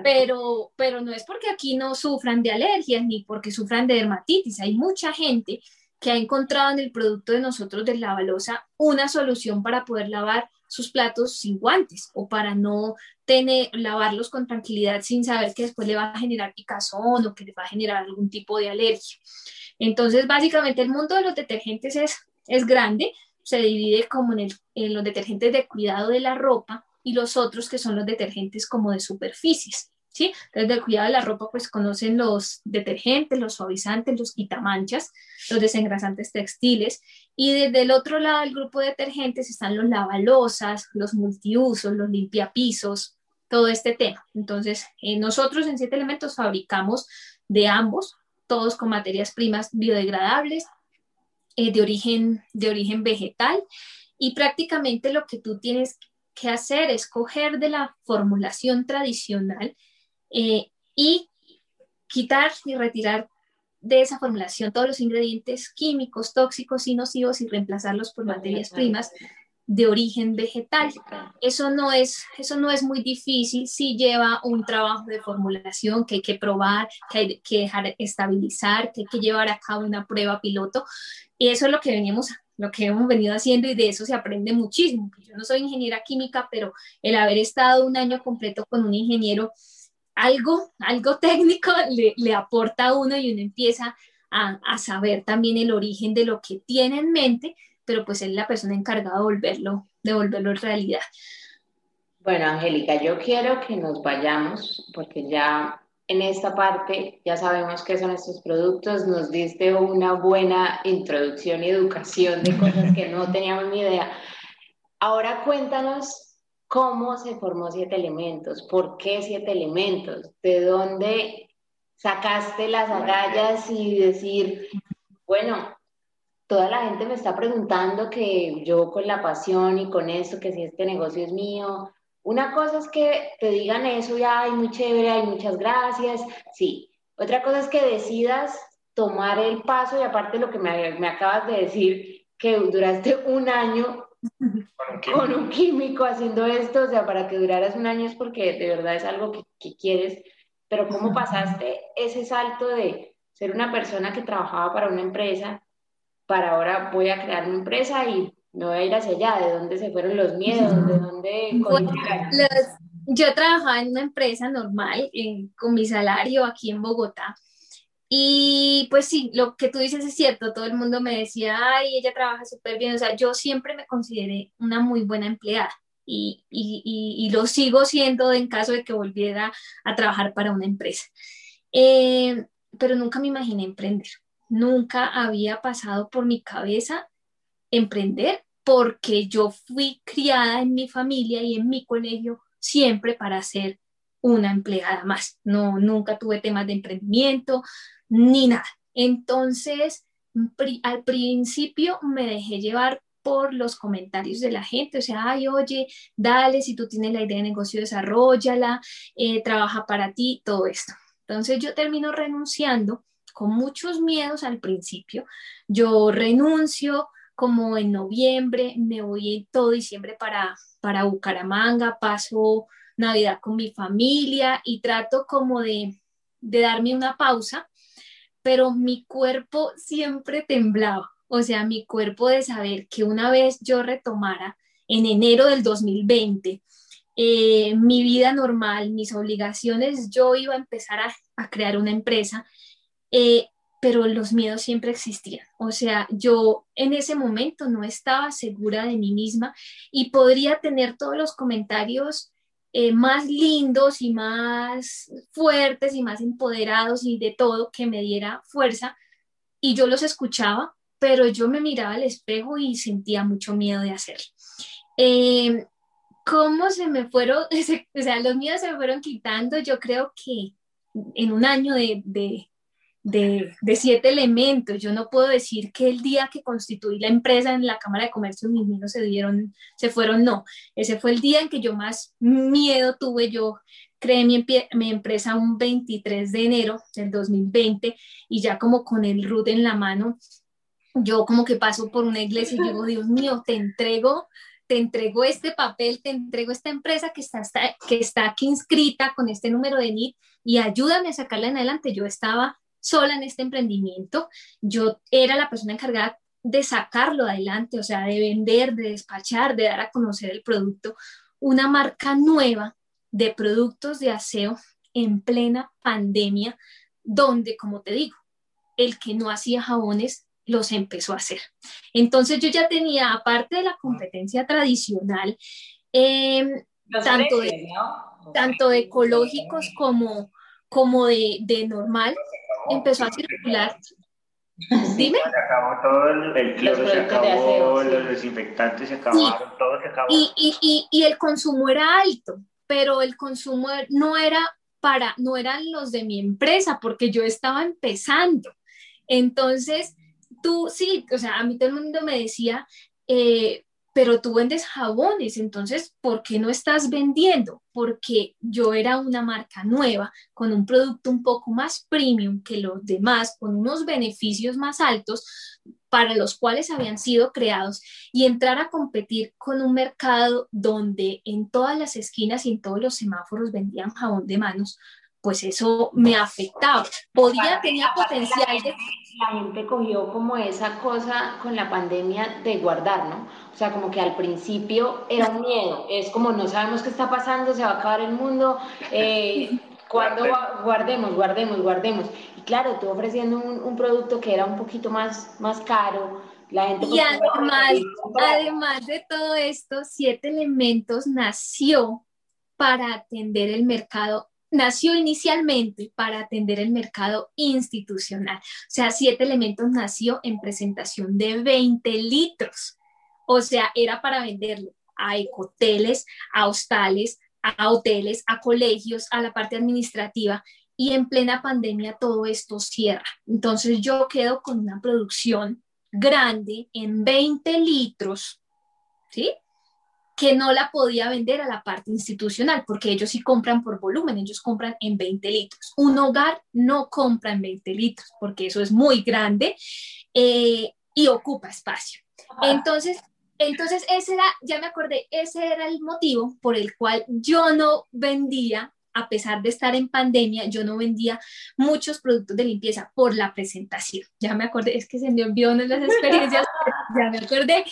Pero, pero no es porque aquí no sufran de alergias ni porque sufran de dermatitis. Hay mucha gente que ha encontrado en el producto de nosotros de Lavalosa una solución para poder lavar sus platos sin guantes o para no tener, lavarlos con tranquilidad sin saber que después le va a generar picazón o que le va a generar algún tipo de alergia. Entonces, básicamente el mundo de los detergentes es, es grande, se divide como en, en los detergentes de cuidado de la ropa, y los otros que son los detergentes como de superficies. ¿Sí? Entonces, del cuidado de la ropa, pues conocen los detergentes, los suavizantes, los quitamanchas, los desengrasantes textiles. Y desde el otro lado del grupo de detergentes están los lavalosas, los multiusos, los limpiapisos, todo este tema. Entonces, eh, nosotros en Siete Elementos fabricamos de ambos, todos con materias primas biodegradables, eh, de, origen, de origen vegetal. Y prácticamente lo que tú tienes que hacer es coger de la formulación tradicional eh, y quitar y retirar de esa formulación todos los ingredientes químicos, tóxicos y nocivos y reemplazarlos por materias primas de origen vegetal. Eso no es, eso no es muy difícil, si lleva un trabajo de formulación que hay que probar, que hay que dejar estabilizar, que hay que llevar a cabo una prueba piloto. Y eso es lo que venimos lo que hemos venido haciendo y de eso se aprende muchísimo. Yo no soy ingeniera química, pero el haber estado un año completo con un ingeniero, algo, algo técnico le, le aporta a uno y uno empieza a, a, saber también el origen de lo que tiene en mente, pero pues es la persona encargada de volverlo, de volverlo realidad. Bueno, Angélica, yo quiero que nos vayamos porque ya en esta parte ya sabemos qué son estos productos, nos diste una buena introducción y educación de cosas que no teníamos ni idea. Ahora cuéntanos cómo se formó Siete Elementos, por qué Siete Elementos, de dónde sacaste las agallas y decir, bueno, toda la gente me está preguntando que yo con la pasión y con esto, que si este negocio es mío, una cosa es que te digan eso y ay, muy chévere, hay muchas gracias, sí. Otra cosa es que decidas tomar el paso y aparte lo que me, me acabas de decir, que duraste un año con un químico. haciendo esto, o sea, para que duraras un año es porque de verdad es algo que, que quieres, pero ¿cómo pasaste ese salto de ser una persona que trabajaba para una empresa para ahora voy a crear una empresa y me voy a ir hacia allá, ¿de dónde se fueron los miedos? ¿De dónde Yo trabajaba en una empresa normal, con mi salario aquí en Bogotá. Y pues sí, lo que tú dices es cierto, todo el mundo me decía, ay, ella trabaja súper bien, o sea, yo siempre me consideré una muy buena empleada y, y, y, lo sigo siendo en caso de que volviera a trabajar para una empresa. Eh, pero nunca me imaginé emprender, nunca había pasado por mi cabeza emprender porque yo fui criada en mi familia y en mi colegio siempre para ser una empleada más. No, nunca tuve temas de emprendimiento ni nada. Entonces, al principio me dejé llevar por los comentarios de la gente, o sea, ay, oye, dale, si tú tienes la idea de negocio, desarrollala, eh, trabaja para ti, todo esto. Entonces yo termino renunciando con muchos miedos al principio. Yo renuncio como en noviembre, me voy todo diciembre para, para Bucaramanga, paso Navidad con mi familia y trato como de, de darme una pausa, pero mi cuerpo siempre temblaba. O sea, mi cuerpo de saber que una vez yo retomara en enero del 2020 eh, mi vida normal, mis obligaciones, yo iba a empezar a, crear una empresa, eh, pero los miedos siempre existían. O sea, yo en ese momento no estaba segura de mí misma y podría tener todos los comentarios eh, más lindos y más fuertes y más empoderados y de todo que me diera fuerza y yo los escuchaba, pero yo me miraba al espejo y sentía mucho miedo de hacerlo. Eh, ¿Cómo se me fueron, o sea, los miedos se me fueron quitando? Yo creo que en un año de, de, de, siete elementos, yo no puedo decir que el día que constituí la empresa en la Cámara de Comercio mis miedos se dieron, se fueron, no. Ese fue el día en que yo más miedo tuve. Yo creé mi, mi empresa un 23 de enero del 2020 y ya como con el root en la mano, yo como que paso por una iglesia y digo, Dios mío, te entrego te entrego este papel, te entrego esta empresa que está, que está aquí inscrita con este número de NIT y ayúdame a sacarla en adelante. Yo estaba sola en este emprendimiento, yo era la persona encargada de sacarlo adelante, o sea, de vender, de despachar, de dar a conocer el producto, una marca nueva de productos de aseo en plena pandemia, donde, como te digo, el que no hacía jabones los empezó a hacer. Entonces yo ya tenía, aparte de la competencia tradicional, em, tanto, de, tanto de ecológicos como, como de, de normal, empezó a circular. Dime. Se acabó todo el, el cloro, se acabó, los desinfectantes se acabaron, todo se acabó. Y, y, y, el consumo era alto, pero el consumo no era para, no eran los de mi empresa, porque yo estaba empezando. Entonces, tú sí, o sea, a mí todo el mundo me decía, eh, pero tú vendes jabones, entonces, ¿por qué no estás vendiendo? Porque yo era una marca nueva, con un producto un poco más premium que los demás, con unos beneficios más altos para los cuales habían sido creados y entrar a competir con un mercado donde en todas las esquinas y en todos los semáforos vendían jabón de manos, pues eso me afectaba. Podía, tenía potencial de la gente cogió como esa cosa con la pandemia de guardar, ¿no? O sea, como que al principio era un miedo, es como no sabemos qué está pasando, se va a acabar el mundo, eh, cuando guardemos, guardemos, guardemos. Y claro, tú ofreciendo un, producto que era un poquito más, más caro, la gente... Y además, además de todo esto, Siete Elementos nació para atender el mercado nació inicialmente para atender el mercado institucional. O sea, Siete Elementos nació en presentación de 20 litros. O sea, era para venderlo a ecoteles, a hostales, a hoteles, a colegios, a la parte administrativa. Y en plena pandemia todo esto cierra. Entonces yo quedo con una producción grande en 20 litros, ¿sí? que no la podía vender a la parte institucional, porque ellos sí compran por volumen, ellos compran en 20 litros. Un hogar no compra en 20 litros, porque eso es muy grande eh, y ocupa espacio. Entonces, entonces, ese era, ya me acordé, ese era el motivo por el cual yo no vendía, a pesar de estar en pandemia, yo no vendía muchos productos de limpieza por la presentación. Ya me acordé, es que se me olvidó las experiencias, ya me acordé.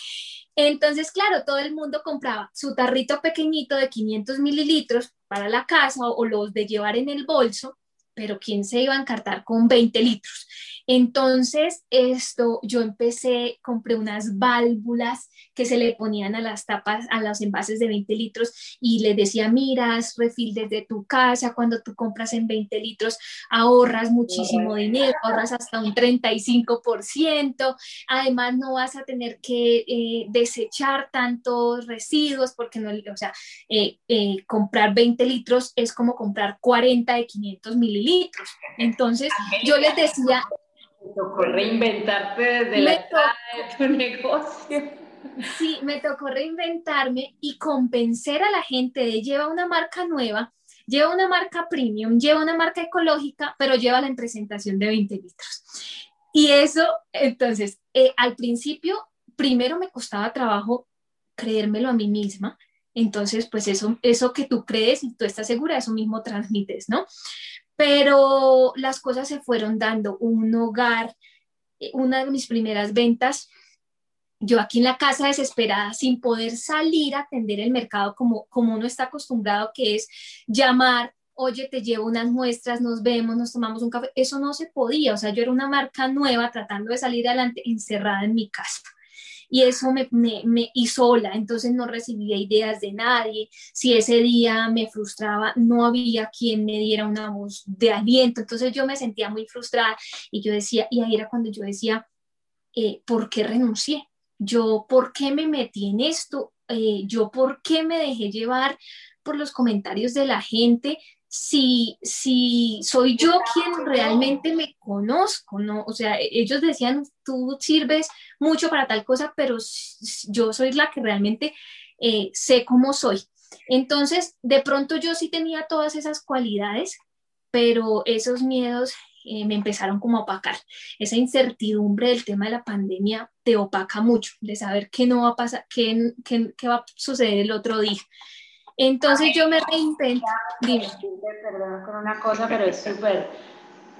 Entonces, claro, todo el mundo compraba su tarrito pequeñito de 500 mililitros para la casa o, los de llevar en el bolso, pero ¿quién se iba a encartar con 20 litros? Entonces, esto, yo empecé, compré unas válvulas que se le ponían a las tapas, a los envases de 20 litros y les decía, miras, refil desde tu casa, cuando tú compras en 20 litros, ahorras muchísimo dinero, ahorras hasta un 35%, además no vas a tener que eh, desechar tantos residuos porque no, o sea, eh, eh, comprar 20 litros es como comprar 40 de 500 mililitros. Entonces, yo les decía, tocó reinventarte desde la de tu negocio. Sí, me tocó reinventarme y convencer a la gente de llevar una marca nueva lleva una marca premium, lleva una marca ecológica, pero lleva la presentación de 20 litros. Y eso, entonces, eh, al principio, primero me costaba trabajo creérmelo a mí misma. Entonces, pues eso, eso que tú crees y tú estás segura, eso mismo transmites, ¿no? Pero las cosas se fueron dando. Un hogar, eh, una de mis primeras ventas, yo aquí en la casa desesperada, sin poder salir a atender el mercado como, como uno está acostumbrado, que es llamar, oye, te llevo unas muestras, nos vemos, nos tomamos un café. Eso no se podía. O sea, yo era una marca nueva tratando de salir adelante encerrada en mi casa y eso me, me, me sola, entonces no recibía ideas de nadie, si ese día me frustraba, no había quien me diera una voz de aliento, entonces yo me sentía muy frustrada y yo decía, y ahí era cuando yo decía, eh, ¿por qué renuncié? Yo, ¿por qué me metí en esto? Eh, yo, ¿por qué me dejé llevar por los comentarios de la gente? Si, si soy yo quien realmente me conozco, ¿no? O sea, e-, ellos decían, tú sirves mucho para tal cosa, pero yo soy la que realmente eh, sé cómo soy. Entonces, de pronto yo sí tenía todas esas cualidades, pero esos miedos eh, me empezaron como a opacar. Esa incertidumbre del tema de la pandemia te opaca mucho, de saber qué no va a pasar, qué, qué, qué va a suceder el otro día. Entonces yo me reinventé. Dime. Perdón con una cosa, pero es súper.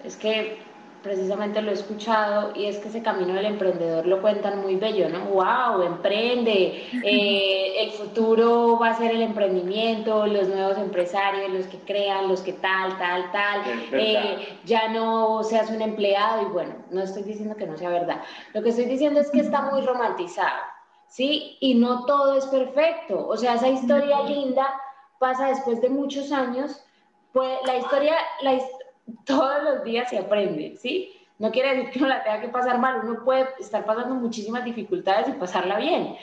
Es que precisamente lo he escuchado y es que ese camino del emprendedor lo cuentan muy bello, ¿no? ¡Wow! Emprende, eh, el futuro va a ser el emprendimiento, los nuevos empresarios, los que crean, los que tal, tal, tal, eh, ya no seas un empleado y bueno, no estoy diciendo que no sea verdad, lo que estoy diciendo es que está muy romantizado ¿sí? Y no todo es perfecto. O sea, esa historia linda pasa después de muchos años, pues la historia, la, todos los días se aprende, ¿sí? No quiere decir que uno la tenga que pasar mal, uno puede estar pasando muchísimas dificultades y pasarla bien,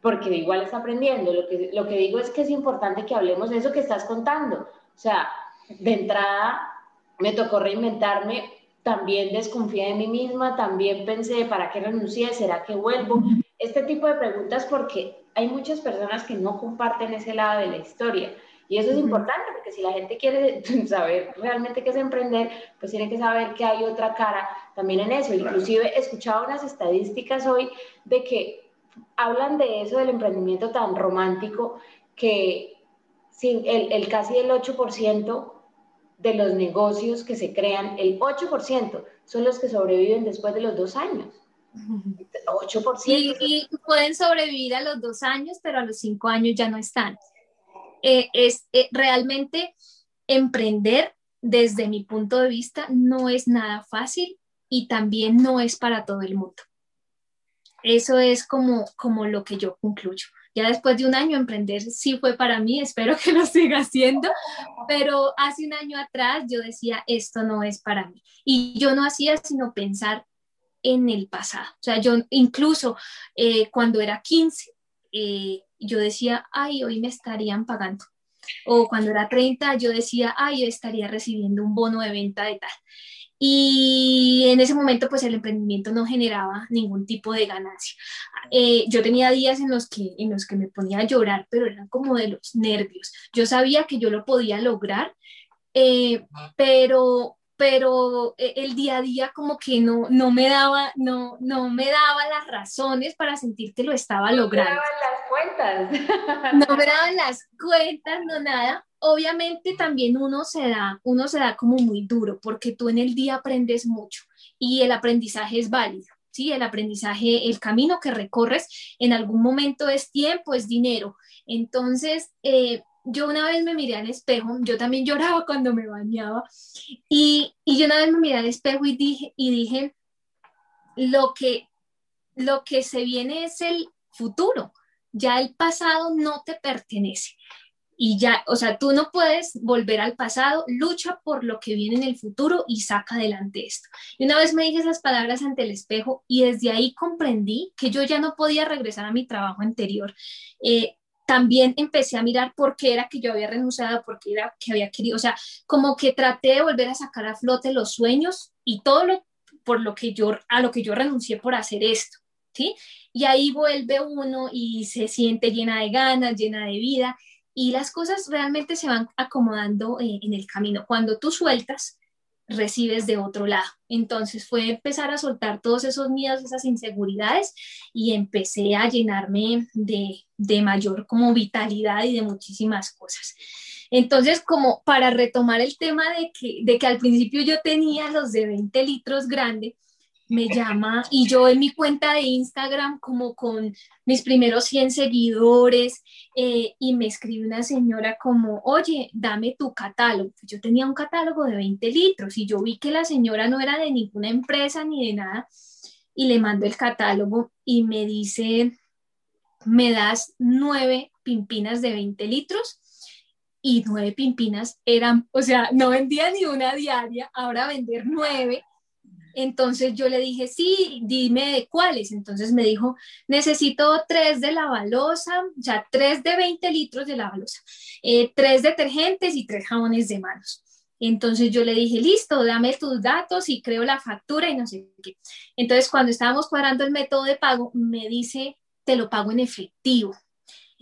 porque igual está aprendiendo. Lo que, lo que digo es que es importante que hablemos de eso que estás contando. O sea, de entrada me tocó reinventarme, también desconfié de mí misma, también pensé, ¿para qué renuncié? ¿Será que vuelvo? Este tipo de preguntas porque hay muchas personas que no comparten ese lado de la historia. Y eso es importante porque si la gente quiere saber realmente qué es emprender, pues tiene que saber que hay otra cara también en eso. Inclusive he escuchado unas estadísticas hoy de que hablan de eso del emprendimiento tan romántico que sin el, el casi el 8% de los negocios que se crean, el 8% son los que sobreviven después de los dos años. 8%. Y, pueden sobrevivir a los dos años, pero a los cinco años ya no están. Eh, es eh, realmente emprender, desde mi punto de vista, no es nada fácil y también no es para todo el mundo. Eso es como, como lo que yo concluyo. Ya después de un año emprender sí fue para mí, espero que lo siga haciendo, pero hace un año atrás yo decía, esto no es para mí. Y yo no hacía sino pensar en el pasado. O sea, yo incluso eh, cuando era 15, eh, yo decía, ay, hoy me estarían pagando. O cuando era 30, yo decía, ay, yo estaría recibiendo un bono de venta de tal. Y en ese momento, pues el emprendimiento no generaba ningún tipo de ganancia. Eh, yo tenía días en los, que, en los que me ponía a llorar, pero eran como de los nervios. Yo sabía que yo lo podía lograr, pero pero eh, el día a día como que no, no, me daba, no, no me daba las razones para sentir que lo estaba logrando. No me daban las cuentas. No me daban las cuentas, no nada. Obviamente también uno se da, uno se da como muy duro porque tú en el día aprendes mucho y el aprendizaje es válido. Sí, el aprendizaje, el camino que recorres en algún momento es tiempo, es dinero. Entonces, eh, yo una vez me miré al espejo, yo también lloraba cuando me bañaba, y, y yo una vez me miré al espejo y dije, y dije lo, que, lo que se viene es el futuro, ya el pasado no te pertenece. Y ya, o sea, tú no puedes volver al pasado, lucha por lo que viene en el futuro y saca adelante esto. Y una vez me dije esas palabras ante el espejo y desde ahí comprendí que yo ya no podía regresar a mi trabajo anterior. Eh, también empecé a mirar por qué era que yo había renunciado, por qué era que había querido, o sea, como que traté de volver a sacar a flote los sueños y todo lo por lo que yo a lo que yo renuncié por hacer esto, ¿sí? Y ahí vuelve uno y se siente llena de ganas, llena de vida y las cosas realmente se van acomodando eh, en el camino. Cuando tú sueltas, recibes de otro lado. Entonces fue empezar a soltar todos esos miedos, esas inseguridades y empecé a llenarme de, de mayor como vitalidad y de muchísimas cosas. Entonces, como para retomar el tema de que, de que al principio yo tenía los de 20 litros grande, me llama y yo en mi cuenta de Instagram como con mis primeros 100 seguidores eh, y me escribe una señora como, oye, dame tu catálogo. Yo tenía un catálogo de 20 litros y yo vi que la señora no era de ninguna empresa ni de nada y le mando el catálogo y me dice, me das nueve pimpinas de 20 litros y nueve pimpinas eran, o sea, no vendía ni una diaria, ahora vender nueve entonces yo le dije, sí, dime de cuáles. Entonces me dijo, necesito tres de la balosa, o tres de 20 litros de la balosa, eh, tres detergentes y tres jabones de manos. Entonces yo le dije, listo, dame tus datos y creo la factura y no sé qué. Entonces cuando estábamos cuadrando el método de pago, me dice, te lo pago en efectivo.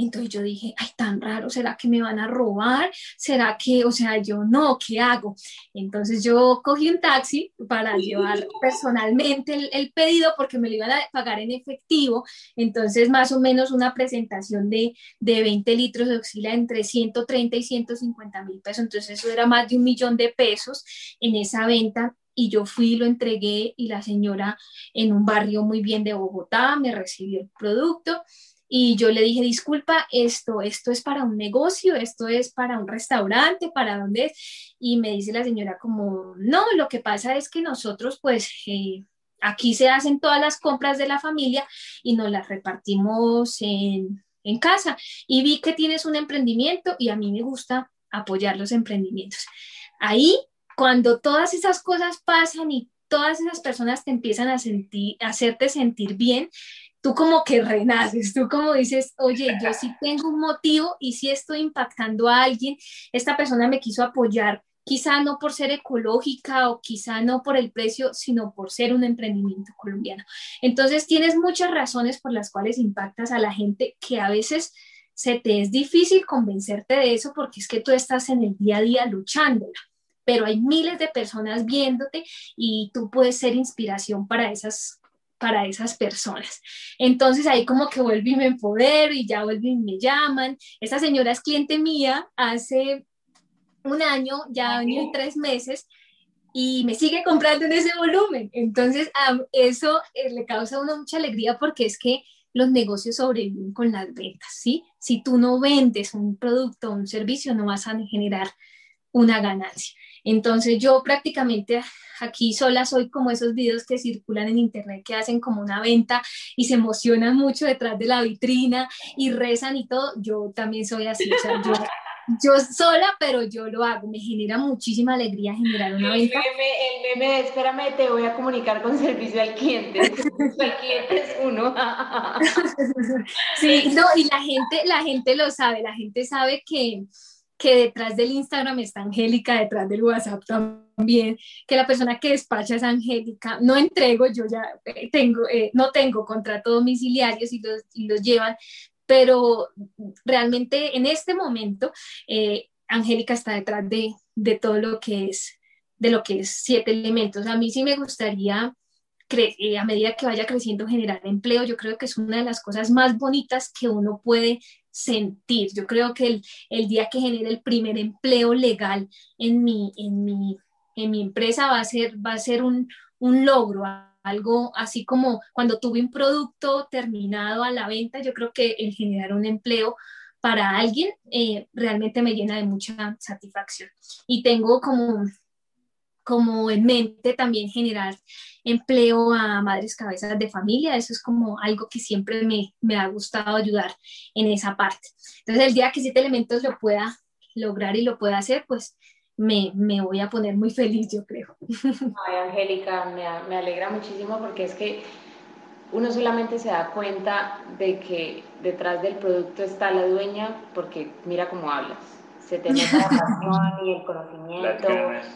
Entonces yo dije, ay, tan raro, ¿será que me van a robar? ¿Será que, o sea, yo no, ¿qué hago? Entonces yo cogí un taxi para llevar personalmente el, pedido porque me lo iban a pagar en efectivo. Entonces más o menos una presentación de, de 20 litros de oscila entre 130 y 150 mil pesos. Entonces eso era más de un millón de pesos en esa venta y yo fui lo entregué y la señora en un barrio muy bien de Bogotá me recibió el producto y yo le dije, disculpa, esto, esto es para un negocio, esto es para un restaurante, ¿para dónde es? Y me dice la señora como, no, lo que pasa es que nosotros pues eh, aquí se hacen todas las compras de la familia y nos las repartimos en, en casa. Y vi que tienes un emprendimiento y a mí me gusta apoyar los emprendimientos. Ahí, cuando todas esas cosas pasan y todas esas personas te empiezan a sentir, hacerte sentir bien, tú como que renaces, tú como dices, oye, yo sí tengo un motivo y sí estoy impactando a alguien, esta persona me quiso apoyar, quizá no por ser ecológica o quizá no por el precio, sino por ser un emprendimiento colombiano. Entonces tienes muchas razones por las cuales impactas a la gente que a veces se te es difícil convencerte de eso porque es que tú estás en el día a día luchándola pero hay miles de personas viéndote y tú puedes ser inspiración para esas para esas personas. Entonces ahí como que vuelvo y me empodero y ya vuelvo y me llaman. Esta señora es cliente mía hace un año, ya ha venido tres meses y me sigue comprando en ese volumen. Entonces eso eh, le causa a uno mucha alegría porque es que los negocios sobreviven con las ventas, ¿sí? Si tú no vendes un producto o un servicio, no vas a generar una ganancia. Entonces yo prácticamente aquí sola soy como esos videos que circulan en internet que hacen como una venta y se emocionan mucho detrás de la vitrina y rezan y todo. Yo también soy así, o sea, yo, yo sola, pero yo lo hago. Me genera muchísima alegría generar una venta. El meme, el espérame, te voy a comunicar con servicio al cliente. El servicio al cliente es uno. sí, no, y la gente, la gente lo sabe, la gente sabe que que detrás del Instagram está Angélica, detrás del WhatsApp también, que la persona que despacha es Angélica. No entrego, yo ya eh, tengo, eh, no tengo contrato domiciliarios y los, y los llevan, pero realmente en este momento eh, Angélica está detrás de, de, todo lo que es de lo que es siete elementos. A mí sí me gustaría a medida que vaya creciendo generar empleo, yo creo que es una de las cosas más bonitas que uno puede sentir. Yo creo que el, el día que genere el primer empleo legal en mi, en mi, en mi empresa va a ser, va a ser un, un logro, algo así como cuando tuve un producto terminado a la venta, yo creo que el generar un empleo para alguien eh, realmente me llena de mucha satisfacción. Y tengo como como en mente también generar empleo a madres cabezas de familia. Eso es como algo que siempre me, me ha gustado ayudar en esa parte. Entonces, el día que siete elementos lo pueda lograr y lo pueda hacer, pues me, me, voy a poner muy feliz, yo creo. Ay, Angélica, me, me, alegra muchísimo porque es que uno solamente se da cuenta de que detrás del producto está la dueña porque mira cómo hablas se te nota la pasión y el conocimiento,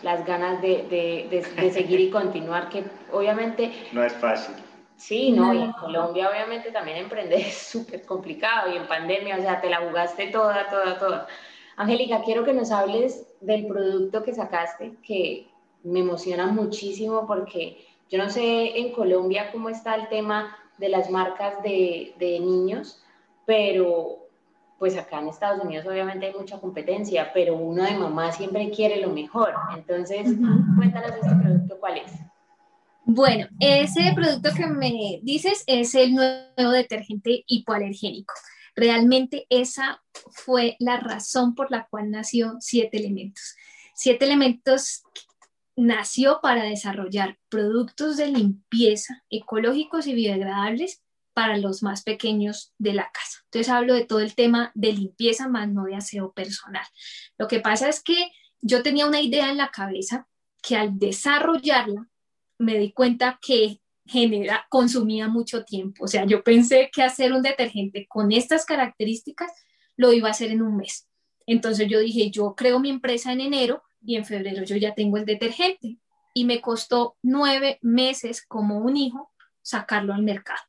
las ganas, de, de, de, seguir y continuar, que obviamente... No es fácil. Sí, no, y en Colombia obviamente también emprender es súper complicado y en pandemia, o sea, te la jugaste toda, toda, toda. Angélica, quiero que nos hables del producto que sacaste, que me emociona muchísimo porque yo no sé en Colombia cómo está el tema de las marcas de, de niños, pero pues acá en Estados Unidos obviamente hay mucha competencia, pero uno de mamá siempre quiere lo mejor. Entonces, cuéntanos este producto, ¿cuál es? Bueno, ese producto que me dices es el nuevo detergente hipoalergénico. Realmente esa fue la razón por la cual nació Siete Elementos. Siete Elementos nació para desarrollar productos de limpieza ecológicos y biodegradables para los más pequeños de la casa. Entonces hablo de todo el tema de limpieza más no de aseo personal. Lo que pasa es que yo tenía una idea en la cabeza que al desarrollarla me di cuenta que genera, consumía mucho tiempo. O sea, yo pensé que hacer un detergente con estas características lo iba a hacer en un mes. Entonces yo dije, yo creo mi empresa en enero y en febrero yo ya tengo el detergente. Y me costó nueve meses como un hijo sacarlo al mercado.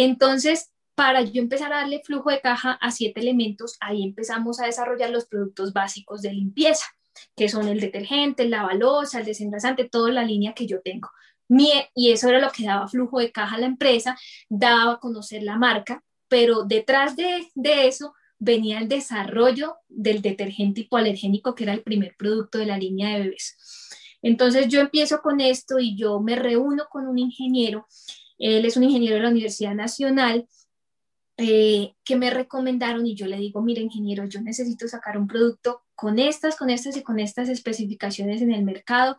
Entonces, para yo empezar a darle flujo de caja a siete elementos, ahí empezamos a desarrollar los productos básicos de limpieza, que son el detergente, el lavalosa, el desengrasante, toda la línea que yo tengo. Y eso era lo que daba flujo de caja a la empresa, daba a conocer la marca, pero detrás de, eso venía el desarrollo del detergente hipoalergénico, que era el primer producto de la línea de bebés. Entonces yo empiezo con esto y yo me reúno con un ingeniero él es un ingeniero de la Universidad Nacional eh, que me recomendaron y yo le digo, mire ingeniero, yo necesito sacar un producto con estas, con estas y con estas especificaciones en el mercado.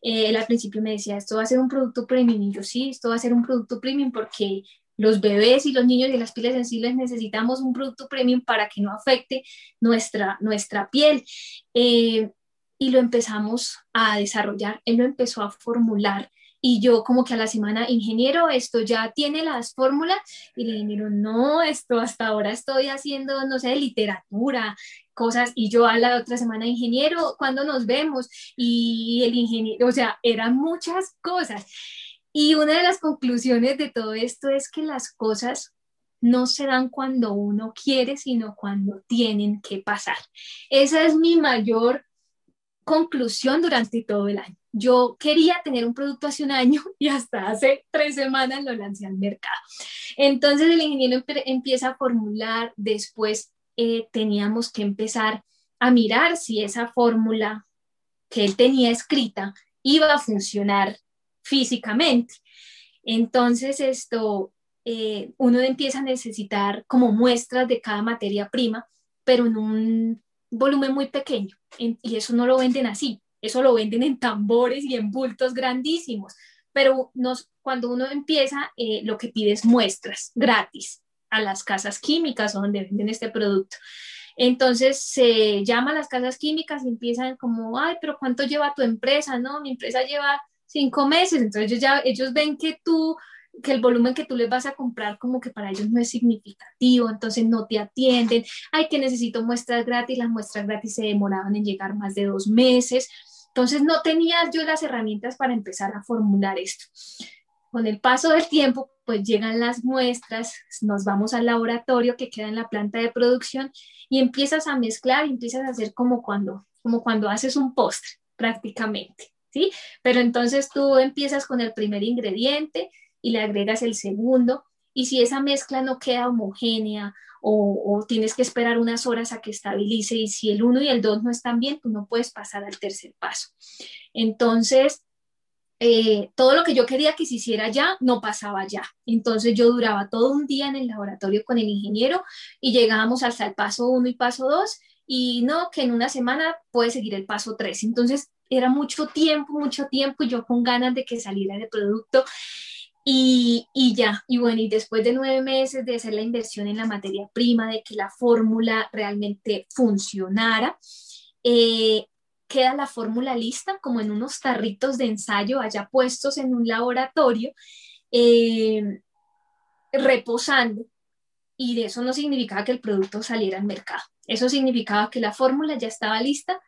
Eh, él al principio me decía, esto va a ser un producto premium y yo sí, esto va a ser un producto premium porque los bebés y los niños y las pieles sensibles necesitamos un producto premium para que no afecte nuestra, nuestra piel. Eh, y lo empezamos a desarrollar, él lo empezó a formular y yo como que a la semana, ingeniero, esto ya tiene las fórmulas y el ingeniero, no, esto hasta ahora estoy haciendo, no sé, literatura, cosas y yo a la otra semana, ingeniero, ¿cuándo nos vemos? Y el ingeniero, o sea, eran muchas cosas. Y una de las conclusiones de todo esto es que las cosas no se dan cuando uno quiere, sino cuando tienen que pasar. Esa es mi mayor conclusión durante todo el año. Yo quería tener un producto hace un año y hasta hace tres semanas lo lancé al mercado. Entonces el ingeniero empieza a formular, después eh, teníamos que empezar a mirar si esa fórmula que él tenía escrita iba a funcionar físicamente. Entonces esto, eh, uno empieza a necesitar como muestras de cada materia prima, pero en un volumen muy pequeño y eso no lo venden así, eso lo venden en tambores y en bultos grandísimos, pero nos, cuando uno empieza, eh, lo que pide es muestras gratis a las casas químicas donde venden este producto. Entonces se llama a las casas químicas y empiezan como, ay, pero ¿cuánto lleva tu empresa? No, mi empresa lleva cinco meses. Entonces ya, ellos ven que tú que el volumen que tú les vas a comprar como que para ellos no es significativo, entonces no te atienden, ay que necesito muestras gratis, las muestras gratis se demoraban en llegar más de dos meses, entonces no tenía yo las herramientas para empezar a formular esto. Con el paso del tiempo, pues llegan las muestras, nos vamos al laboratorio que queda en la planta de producción y empiezas a mezclar y empiezas a hacer como cuando, como cuando haces un postre prácticamente, ¿sí? Pero entonces tú empiezas con el primer ingrediente, y le agregas el segundo. Y si esa mezcla no queda homogénea o, tienes que esperar unas horas a que estabilice y si el 1 y el 2 no están bien, tú no puedes pasar al tercer paso. Entonces, eh, todo lo que yo quería que se hiciera ya, no pasaba ya. Entonces yo duraba todo un día en el laboratorio con el ingeniero y llegábamos hasta el paso 1 y paso 2 y no, que en una semana puede seguir el paso 3. Entonces era mucho tiempo, mucho tiempo y yo con ganas de que saliera el producto y, ya, y bueno, y después de nueve meses de hacer la inversión en la materia prima, de que la fórmula realmente funcionara, eh, queda la fórmula lista como en unos tarritos de ensayo allá puestos en un laboratorio, eh, reposando. Y de eso no significaba que el producto saliera al mercado. Eso significaba que la fórmula ya estaba lista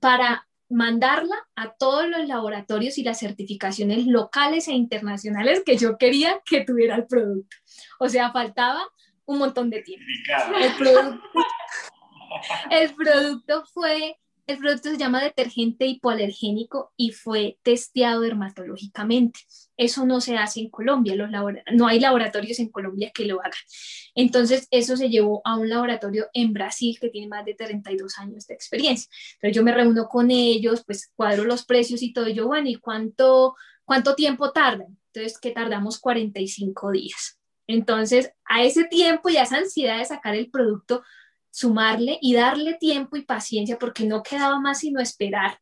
para mandarla a todos los laboratorios y las certificaciones locales e internacionales que yo quería que tuviera el producto. O sea, faltaba un montón de tiempo. El producto, el producto fue el producto se llama detergente hipoalergénico y fue testeado dermatológicamente. Eso no se hace en Colombia, no hay laboratorios en Colombia que lo hagan. Entonces, eso se llevó a un laboratorio en Brasil que tiene más de 32 años de experiencia. Entonces, yo me reúno con ellos, pues cuadro los precios y todo. Y yo, bueno, ¿y cuánto, cuánto tiempo tardan? Entonces, que tardamos 45 días. Entonces, a ese tiempo y a esa ansiedad de sacar el producto, sumarle y darle tiempo y paciencia porque no quedaba más sino esperar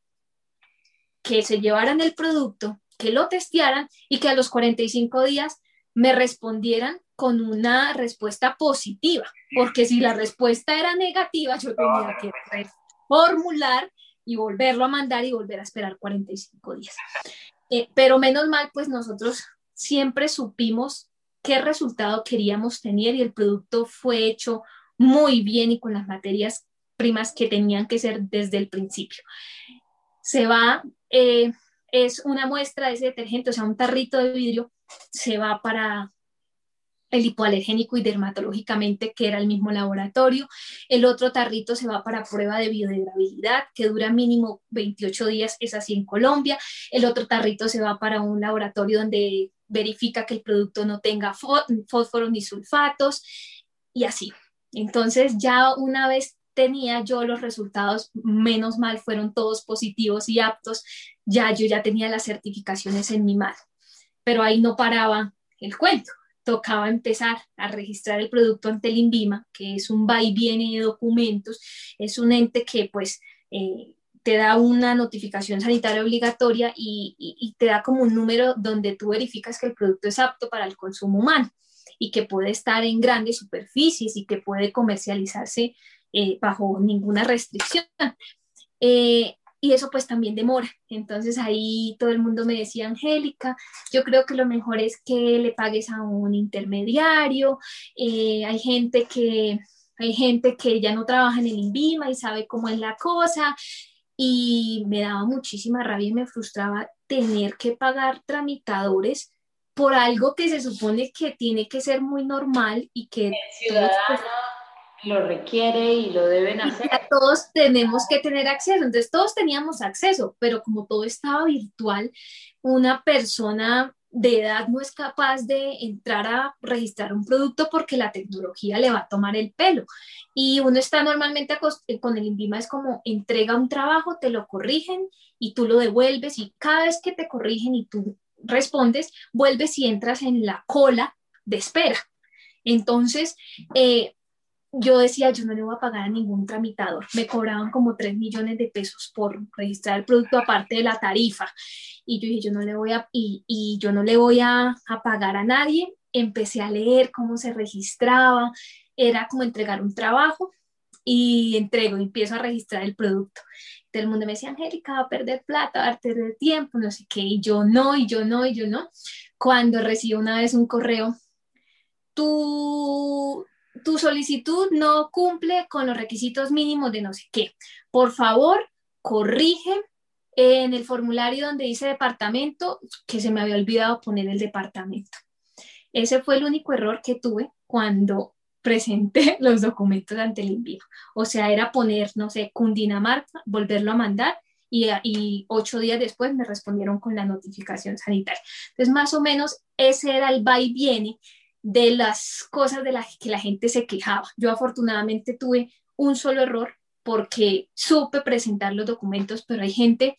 que se llevaran el producto, que lo testearan y que a los 45 días me respondieran con una respuesta positiva, porque si la respuesta era negativa, yo tenía que formular y volverlo a mandar y volver a esperar 45 días. Eh, pero menos mal, pues nosotros siempre supimos qué resultado queríamos tener y el producto fue hecho muy bien y con las materias primas que tenían que ser desde el principio. Se va, eh, es una muestra de ese detergente, o sea, un tarrito de vidrio, se va para el hipoalergénico y dermatológicamente, que era el mismo laboratorio. El otro tarrito se va para prueba de biodegradabilidad, que dura mínimo 28 días, es así en Colombia. El otro tarrito se va para un laboratorio donde verifica que el producto no tenga fósforo ni sulfatos y así. Entonces ya una vez tenía yo los resultados, menos mal fueron todos positivos y aptos, ya yo ya tenía las certificaciones en mi mano. Pero ahí no paraba el cuento. Tocaba empezar a registrar el producto ante el INVIMA, que es un va y viene de documentos, es un ente que pues eh, te da una notificación sanitaria obligatoria y, y te da como un número donde tú verificas que el producto es apto para el consumo humano y que puede estar en grandes superficies y que puede comercializarse eh, bajo ninguna restricción. Eh, y eso pues también demora. Entonces ahí todo el mundo me decía, Angélica, yo creo que lo mejor es que le pagues a un intermediario. Eh, hay gente que hay gente que ya no trabaja en el INVIMA y sabe cómo es la cosa. Y me daba muchísima rabia y me frustraba tener que pagar tramitadores por algo que se supone que tiene que ser muy normal y que... El ciudadano lo requiere y lo deben hacer. todos tenemos que tener acceso, entonces todos teníamos acceso, pero como todo estaba virtual, una persona de edad no es capaz de entrar a registrar un producto porque la tecnología le va a tomar el pelo. Y uno está normalmente con el INVIMA, es como entrega un trabajo, te lo corrigen y tú lo devuelves y cada vez que te corrigen y tú respondes, vuelves y entras en la cola de espera. Entonces, eh, yo decía, yo no le voy a pagar a ningún tramitador. Me cobraban como 3 millones de pesos por registrar el producto aparte de la tarifa. Y yo dije, yo no le voy a, y, y yo no le voy a, a, pagar a nadie. Empecé a leer cómo se registraba. Era como entregar un trabajo y entrego, empiezo a registrar el producto el mundo me decía, Angélica, va a perder plata, va a perder tiempo, no sé qué, y yo no, y yo no, y yo no. Cuando recibo una vez un correo, tu, tu solicitud no cumple con los requisitos mínimos de no sé qué. Por favor, corrige en el formulario donde dice departamento, que se me había olvidado poner el departamento. Ese fue el único error que tuve cuando presenté los documentos ante el envío. O sea, era poner, no sé, Cundinamarca, volverlo a mandar y, y, ocho días después me respondieron con la notificación sanitaria. Entonces, más o menos ese era el va y viene de las cosas de las que la gente se quejaba. Yo afortunadamente tuve un solo error porque supe presentar los documentos, pero hay gente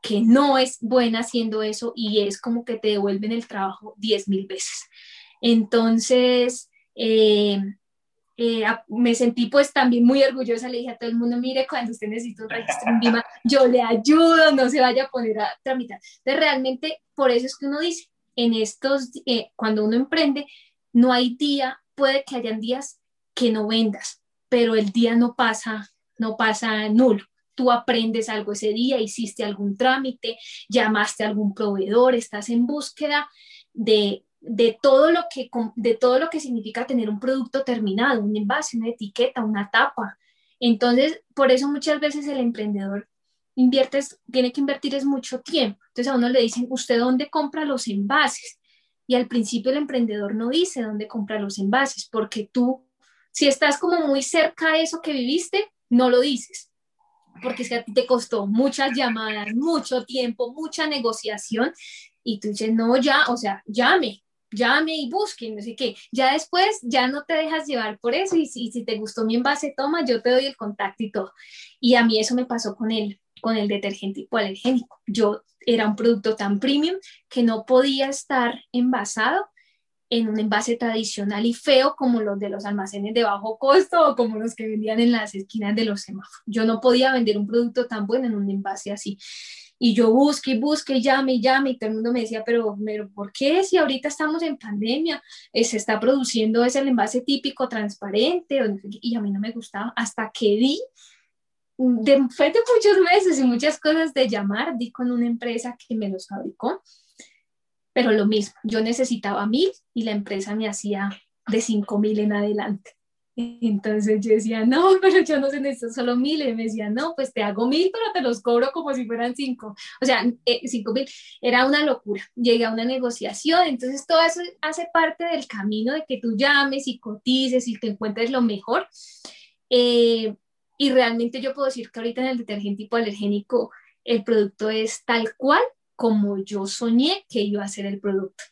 que no es buena haciendo eso y es como que te devuelven el trabajo diez mil veces. Entonces, eh, eh, me sentí pues también muy orgullosa, le dije a todo el mundo, mire, cuando usted necesita un registro en Vima, yo le ayudo, no se vaya a poner a tramitar. Entonces realmente por eso es que uno dice, en estos, eh, cuando uno emprende, no hay día, puede que hayan días que no vendas, pero el día no pasa, no pasa nulo. Tú aprendes algo ese día, hiciste algún trámite, llamaste a algún proveedor, estás en búsqueda de de todo lo que de todo lo que significa tener un producto terminado, un envase, una etiqueta, una tapa. Entonces, por eso muchas veces el emprendedor inviertes, tiene que invertir es mucho tiempo. Entonces a uno le dicen, ¿usted dónde compra los envases? Y al principio el emprendedor no dice dónde compra los envases, porque tú, si estás como muy cerca de eso que viviste, no lo dices, porque es a ti te costó muchas llamadas, mucho tiempo, mucha negociación, y tú dices, no, ya, o sea, llame, llame y busquen, así que ya después ya no te dejas llevar por eso y si, te gustó mi envase, toma, yo te doy el contacto y todo. Y a mí eso me pasó con él, con el detergente hipoalergénico. Yo era un producto tan premium que no podía estar envasado en un envase tradicional y feo como los de los almacenes de bajo costo o como los que vendían en las esquinas de los semáforos. Yo no podía vender un producto tan bueno en un envase así. Y yo busqué y busqué, llame y llame, y todo el mundo me decía, pero, pero ¿por qué si ahorita estamos en pandemia? Eh, se está produciendo ese envase típico transparente, y a mí no me gustaba, hasta que di, después de muchos meses y muchas cosas de llamar, di con una empresa que me los fabricó, pero lo mismo, yo necesitaba mil y la empresa me hacía de cinco mil en adelante. Entonces yo decía, no, pero yo no sé, necesito solo mil. Y me decía, no, pues te hago mil, pero te los cobro como si fueran cinco. O sea, eh, cinco mil. Era una locura. Llegué a una negociación. Entonces todo eso hace parte del camino de que tú llames y cotices y te encuentres lo mejor. Eh, y realmente yo puedo decir que ahorita en el detergente hipoalergénico el producto es tal cual como yo soñé que iba a ser el producto.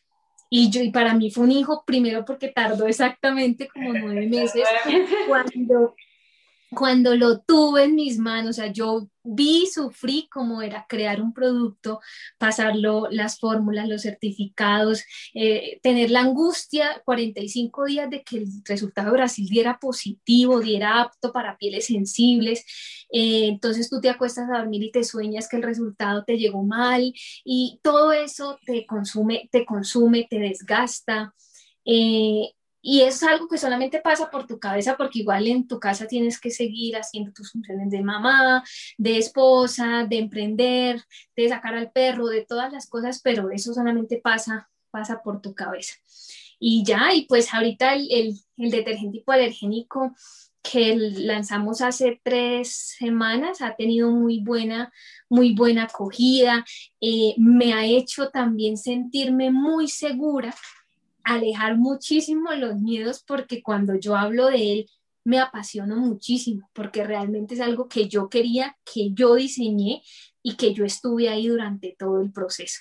Y, yo, y para mí fue un hijo, primero porque tardó exactamente como nueve meses cuando, cuando lo tuve en mis manos, o sea, yo vi, sufrí cómo era crear un producto, pasarlo, las fórmulas, los certificados, eh, tener la angustia 45 días de que el resultado de Brasil diera positivo, diera apto para pieles sensibles. Eh, entonces tú te acuestas a dormir y te sueñas que el resultado te llegó mal y todo eso te consume, te consume, te desgasta. Eh, y es algo que solamente pasa por tu cabeza porque igual en tu casa tienes que seguir haciendo tus funciones de mamá, de esposa, de emprender, de sacar al perro, de todas las cosas, pero eso solamente pasa, pasa por tu cabeza. Y ya, y pues ahorita el, el, el detergente hipoalergénico que lanzamos hace tres semanas ha tenido muy buena, muy buena acogida, eh, me ha hecho también sentirme muy segura alejar muchísimo los miedos porque cuando yo hablo de él me apasiono muchísimo porque realmente es algo que yo quería, que yo diseñé y que yo estuve ahí durante todo el proceso.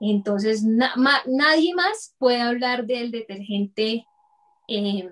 Entonces, nadie más puede hablar del detergente eh,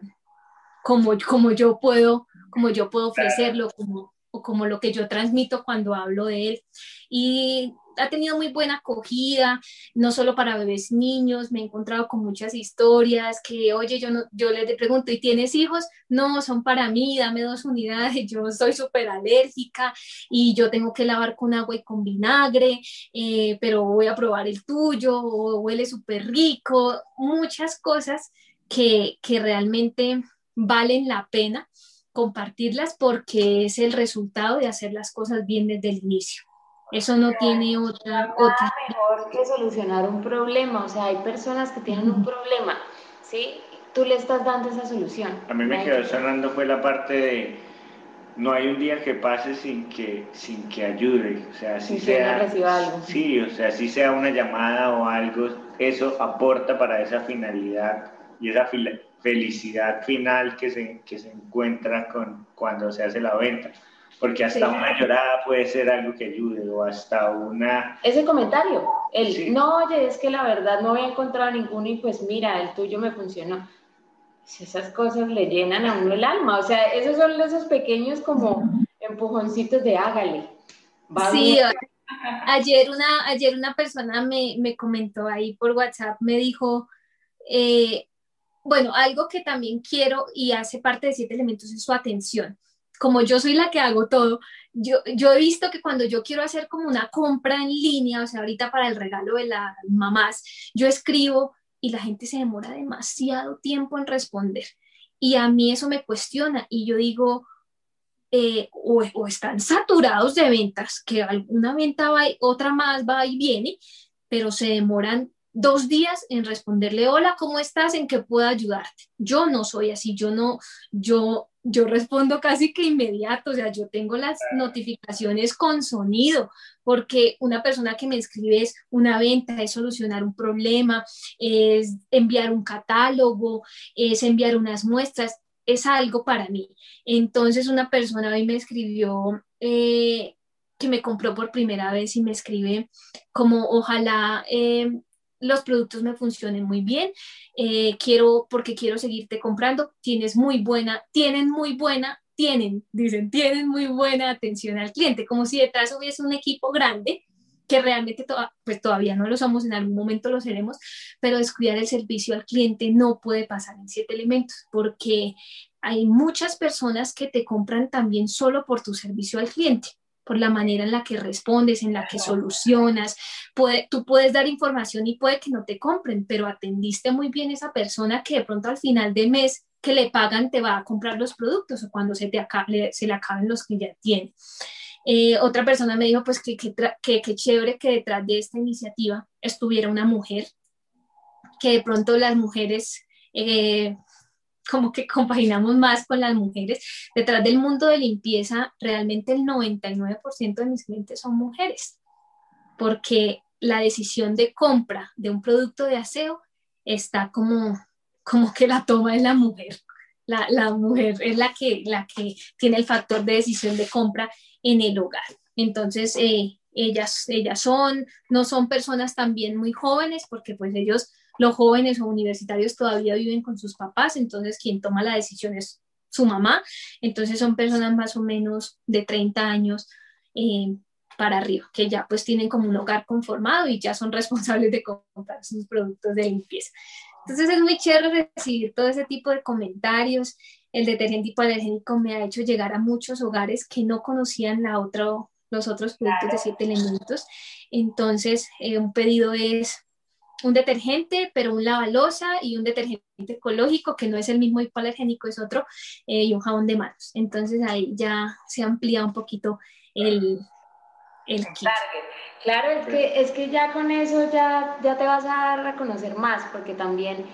como, como, yo puedo, como yo puedo ofrecerlo, como, como lo que yo transmito cuando hablo de él. Y ha tenido muy buena acogida, no solo para bebés niños, me he encontrado con muchas historias que, oye, yo, no, yo les pregunto, ¿y tienes hijos? No, son para mí, dame dos unidades, yo soy súper alérgica y yo tengo que lavar con agua y con vinagre, eh, pero voy a probar el tuyo, o huele súper rico, muchas cosas que, que realmente valen la pena compartirlas porque es el resultado de hacer las cosas bien desde el inicio. Eso no tiene otra, otra. mejor que solucionar un problema. O sea, hay personas que tienen un problema, ¿sí? Tú le estás dando esa solución. A mí me quedó sonando fue la parte de no hay un día que pase sin que sin que ayude, o sea, si sea reciba algo. Sí, o sea, si sea una llamada o algo, eso aporta para esa finalidad y esa felicidad final que se, que se encuentra con cuando se hace la venta porque hasta una llorada puede ser algo que ayude o hasta una... Ese comentario, el, no, oye, es que la verdad no había encontrado ninguno y pues mira, el tuyo me funcionó. Esas cosas le llenan a uno el alma, o sea, esos son esos pequeños como empujoncitos de hágale. sí, ayer una, ayer una persona me, me, comentó ahí por WhatsApp, me dijo, eh, bueno, algo que también quiero y hace parte de siete elementos es su atención como yo soy la que hago todo, yo, yo he visto que cuando yo quiero hacer como una compra en línea, o sea, ahorita para el regalo de las mamás, yo escribo y la gente se demora demasiado tiempo en responder. Y a mí eso me cuestiona y yo digo, eh, o, están saturados de ventas, que alguna venta va, otra más va y viene, pero se demoran dos días en responderle, hola, ¿cómo estás? ¿En qué puedo ayudarte? Yo no soy así, yo no, yo yo respondo casi que inmediato, o sea, yo tengo las notificaciones con sonido, porque una persona que me escribe es una venta, es solucionar un problema, es enviar un catálogo, es enviar unas muestras, es algo para mí. Entonces una persona hoy me escribió eh, que me compró por primera vez y me escribe como ojalá eh, los productos me funcionen muy bien, eh, quiero, porque quiero seguirte comprando, tienes muy buena, tienen muy buena, tienen, dicen, tienen muy buena atención al cliente, como si detrás hubiese un equipo grande que realmente pues todavía no lo somos, en algún momento lo seremos, pero descuidar el servicio al cliente no puede pasar en siete elementos, porque hay muchas personas que te compran también solo por tu servicio al cliente por la manera en la que respondes, en la que solucionas. Tú puedes dar información y puede que no te compren, pero atendiste muy bien esa persona que de pronto al final de mes que le pagan te va a comprar los productos o cuando se, te acabe, se le acaben los que ya tiene. Eh, otra persona me dijo pues que qué chévere que detrás de esta iniciativa estuviera una mujer, que de pronto las mujeres eh, como que compaginamos más con las mujeres. Detrás del mundo de limpieza, realmente el 99% de mis clientes son mujeres, porque la decisión de compra de un producto de aseo está como, como que la toma es la mujer. La, la mujer es la que, la que tiene el factor de decisión de compra en el hogar. Entonces, eh, ellas, ellas son, no son personas también muy jóvenes, porque pues ellos los jóvenes o universitarios todavía viven con sus papás, entonces quien toma la decisión es su mamá, entonces son personas más o menos de 30 años eh, para arriba, que ya pues tienen como un hogar conformado y ya son responsables de comprar sus productos de limpieza. Entonces es muy chévere recibir todo ese tipo de comentarios. El detergente hipoalergénico me ha hecho llegar a muchos hogares que no conocían la otra, los otros productos de siete elementos. Entonces, eh, un pedido es un detergente, pero un lavalosa y un detergente ecológico, que no es el mismo hipoalergénico, es otro, eh, y un jabón de manos. Entonces ahí ya se amplía un poquito el, el kit. Claro, es que, es que ya con eso ya, ya te vas a reconocer más, porque también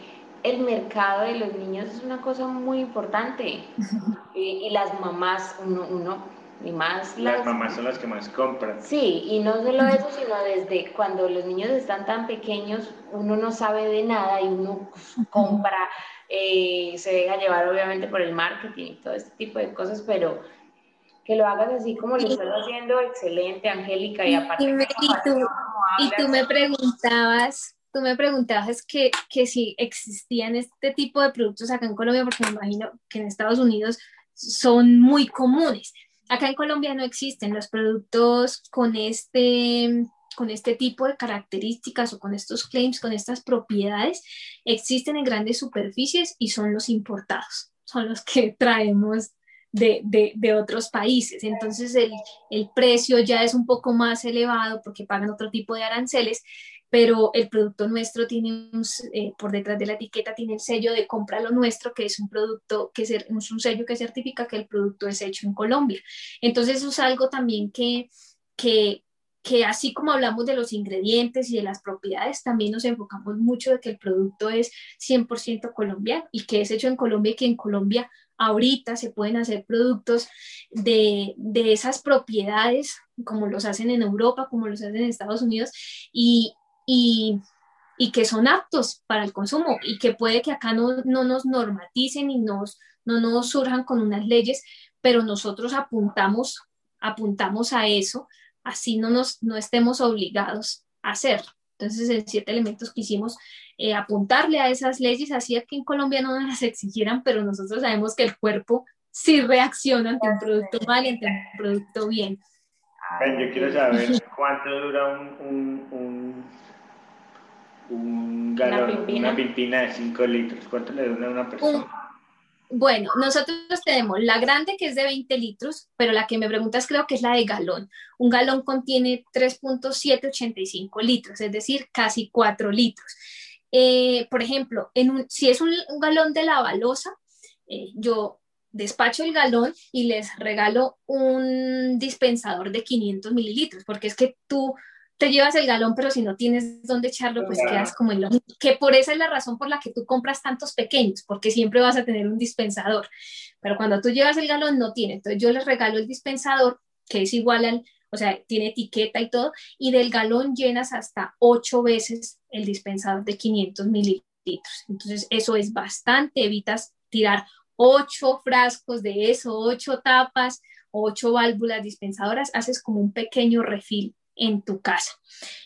el mercado de los niños es una cosa muy importante. y, y, las mamás, uno, uno y más las... mamás son las que más compran. Sí, y no solo eso, sino desde cuando los niños están tan pequeños, uno no sabe de nada y uno compra, eh, se deja llevar obviamente por el marketing y todo este tipo de cosas, pero que lo hagas así como lo estás haciendo, excelente, Angélica, y aparte... Y, tú, y tú me preguntabas, tú me preguntabas que, que si existían este tipo de productos acá en Colombia, porque me imagino que en Estados Unidos son muy comunes. Acá en Colombia no existen los productos con este, con este tipo de características o con estos claims, con estas propiedades. Existen en grandes superficies y son los importados, son los que traemos de, de, otros países. Entonces el, el, precio ya es un poco más elevado porque pagan otro tipo de aranceles pero el producto nuestro tiene, eh, por detrás de la etiqueta, tiene el sello de compra lo nuestro, que es un producto, que es un sello que certifica que el producto es hecho en Colombia. Entonces, eso es algo también que, que, que así como hablamos de los ingredientes y de las propiedades, también nos enfocamos mucho de que el producto es 100% colombiano y que es hecho en Colombia y que en Colombia ahorita se pueden hacer productos de, de, esas propiedades, como los hacen en Europa, como los hacen en Estados Unidos, y, y, y, que son aptos para el consumo y que puede que acá no, no nos normaticen y nos, no nos surjan con unas leyes, pero nosotros apuntamos, apuntamos a eso, así no, nos, no estemos obligados a hacerlo. Entonces, en siete elementos quisimos eh, apuntarle a esas leyes, así que en Colombia no nos las exigieran, pero nosotros sabemos que el cuerpo sí reacciona ante un producto mal y ante un producto bien. yo quiero saber cuánto dura un galón, una pimpina, de 5 litros. ¿Cuánto le da a una persona? bueno, nosotros tenemos la grande que es de 20 litros, pero la que me preguntas creo que es la de galón. Un galón contiene 3.785 litros, es decir, casi 4 litros. Eh, por ejemplo, en si es un, galón de la balosa, eh, yo despacho el galón y les regalo un dispensador de 500 mililitros, porque es que tú te llevas el galón, pero si no tienes dónde echarlo, pues quedas como en lo que por esa es la razón por la que tú compras tantos pequeños, porque siempre vas a tener un dispensador. Pero cuando tú llevas el galón no tiene. Entonces yo les regalo el dispensador, que es igual al, o sea, tiene etiqueta y todo, y del galón llenas hasta ocho veces el dispensador de 500 mililitros. Entonces eso es bastante, evitas tirar ocho frascos de eso, ocho tapas, ocho válvulas dispensadoras, haces como un pequeño refil en tu casa.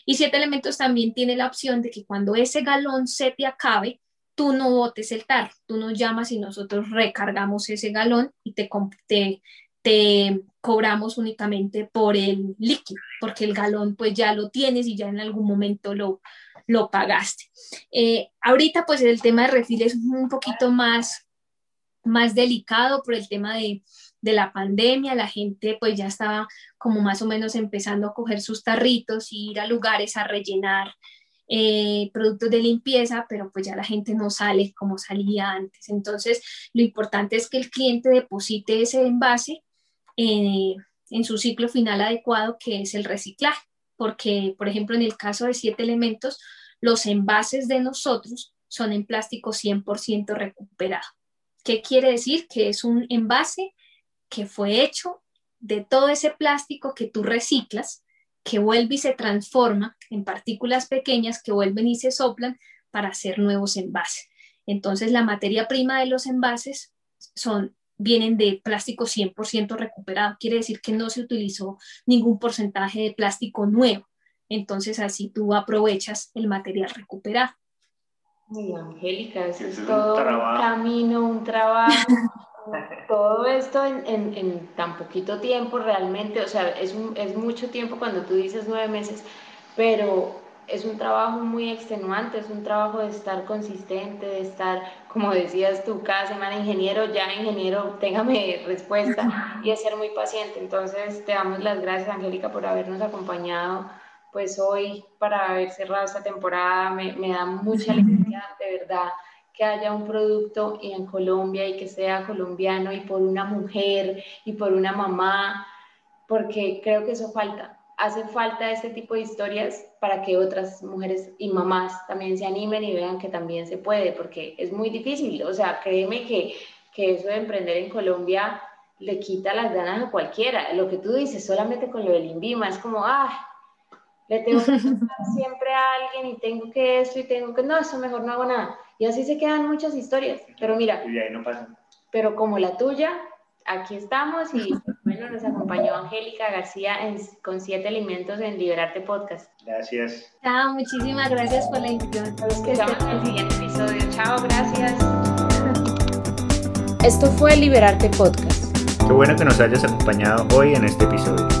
Y siete elementos también tiene la opción de que cuando ese galón se te acabe, tú no botes el tarro, tú nos llamas y nosotros recargamos ese galón y te, te, te cobramos únicamente por el líquido, porque el galón pues ya lo tienes y ya en algún momento lo, lo pagaste. Eh, ahorita pues el tema de refil es un poquito más, más delicado por el tema de, de la pandemia, la gente pues ya estaba como más o menos empezando a coger sus tarritos y ir a lugares a rellenar eh, productos de limpieza, pero pues ya la gente no sale como salía antes. Entonces, lo importante es que el cliente deposite ese envase eh, en su ciclo final adecuado, que es el reciclaje, porque, por ejemplo, en el caso de siete elementos, los envases de nosotros son en plástico 100% recuperado. ¿Qué quiere decir? Que es un envase que fue hecho de todo ese plástico que tú reciclas, que vuelve y se transforma en partículas pequeñas que vuelven y se soplan para hacer nuevos envases. Entonces, la materia prima de los envases son, vienen de plástico 100% recuperado. Quiere decir que no se utilizó ningún porcentaje de plástico nuevo. Entonces, así tú aprovechas el material recuperado. Muy Angélica, eso es, todo un camino, un trabajo. todo esto en, tan poquito tiempo realmente, o sea, es, es mucho tiempo cuando tú dices nueve meses, pero es un trabajo muy extenuante, es un trabajo de estar consistente, de estar, como decías tú, cada semana ingeniero, ya ingeniero, téngame respuesta y de ser muy paciente. Entonces, te damos las gracias, Angélica, por habernos acompañado pues hoy para haber cerrado esta temporada. Me, me da mucha alegría, de verdad que haya un producto en Colombia y que sea colombiano y por una mujer y por una mamá, porque creo que eso falta. Hace falta este tipo de historias para que otras mujeres y mamás también se animen y vean que también se puede, porque es muy difícil. O sea, créeme que, que eso de emprender en Colombia le quita las ganas a cualquiera. Lo que tú dices, solamente con lo del INVIMA, es como, ah, le tengo que siempre a alguien y tengo que esto y tengo que, no, eso mejor no hago nada. Y así se quedan muchas historias. Pero mira, y ahí no pasa. pero como la tuya, aquí estamos y bueno, nos acompañó Angélica García con siete alimentos en Liberarte Podcast. Gracias. Chao, muchísimas gracias por la invitación. Nos escuchamos en el siguiente episodio. Chao, gracias. Esto fue Liberarte Podcast. Qué bueno que nos hayas acompañado hoy en este episodio.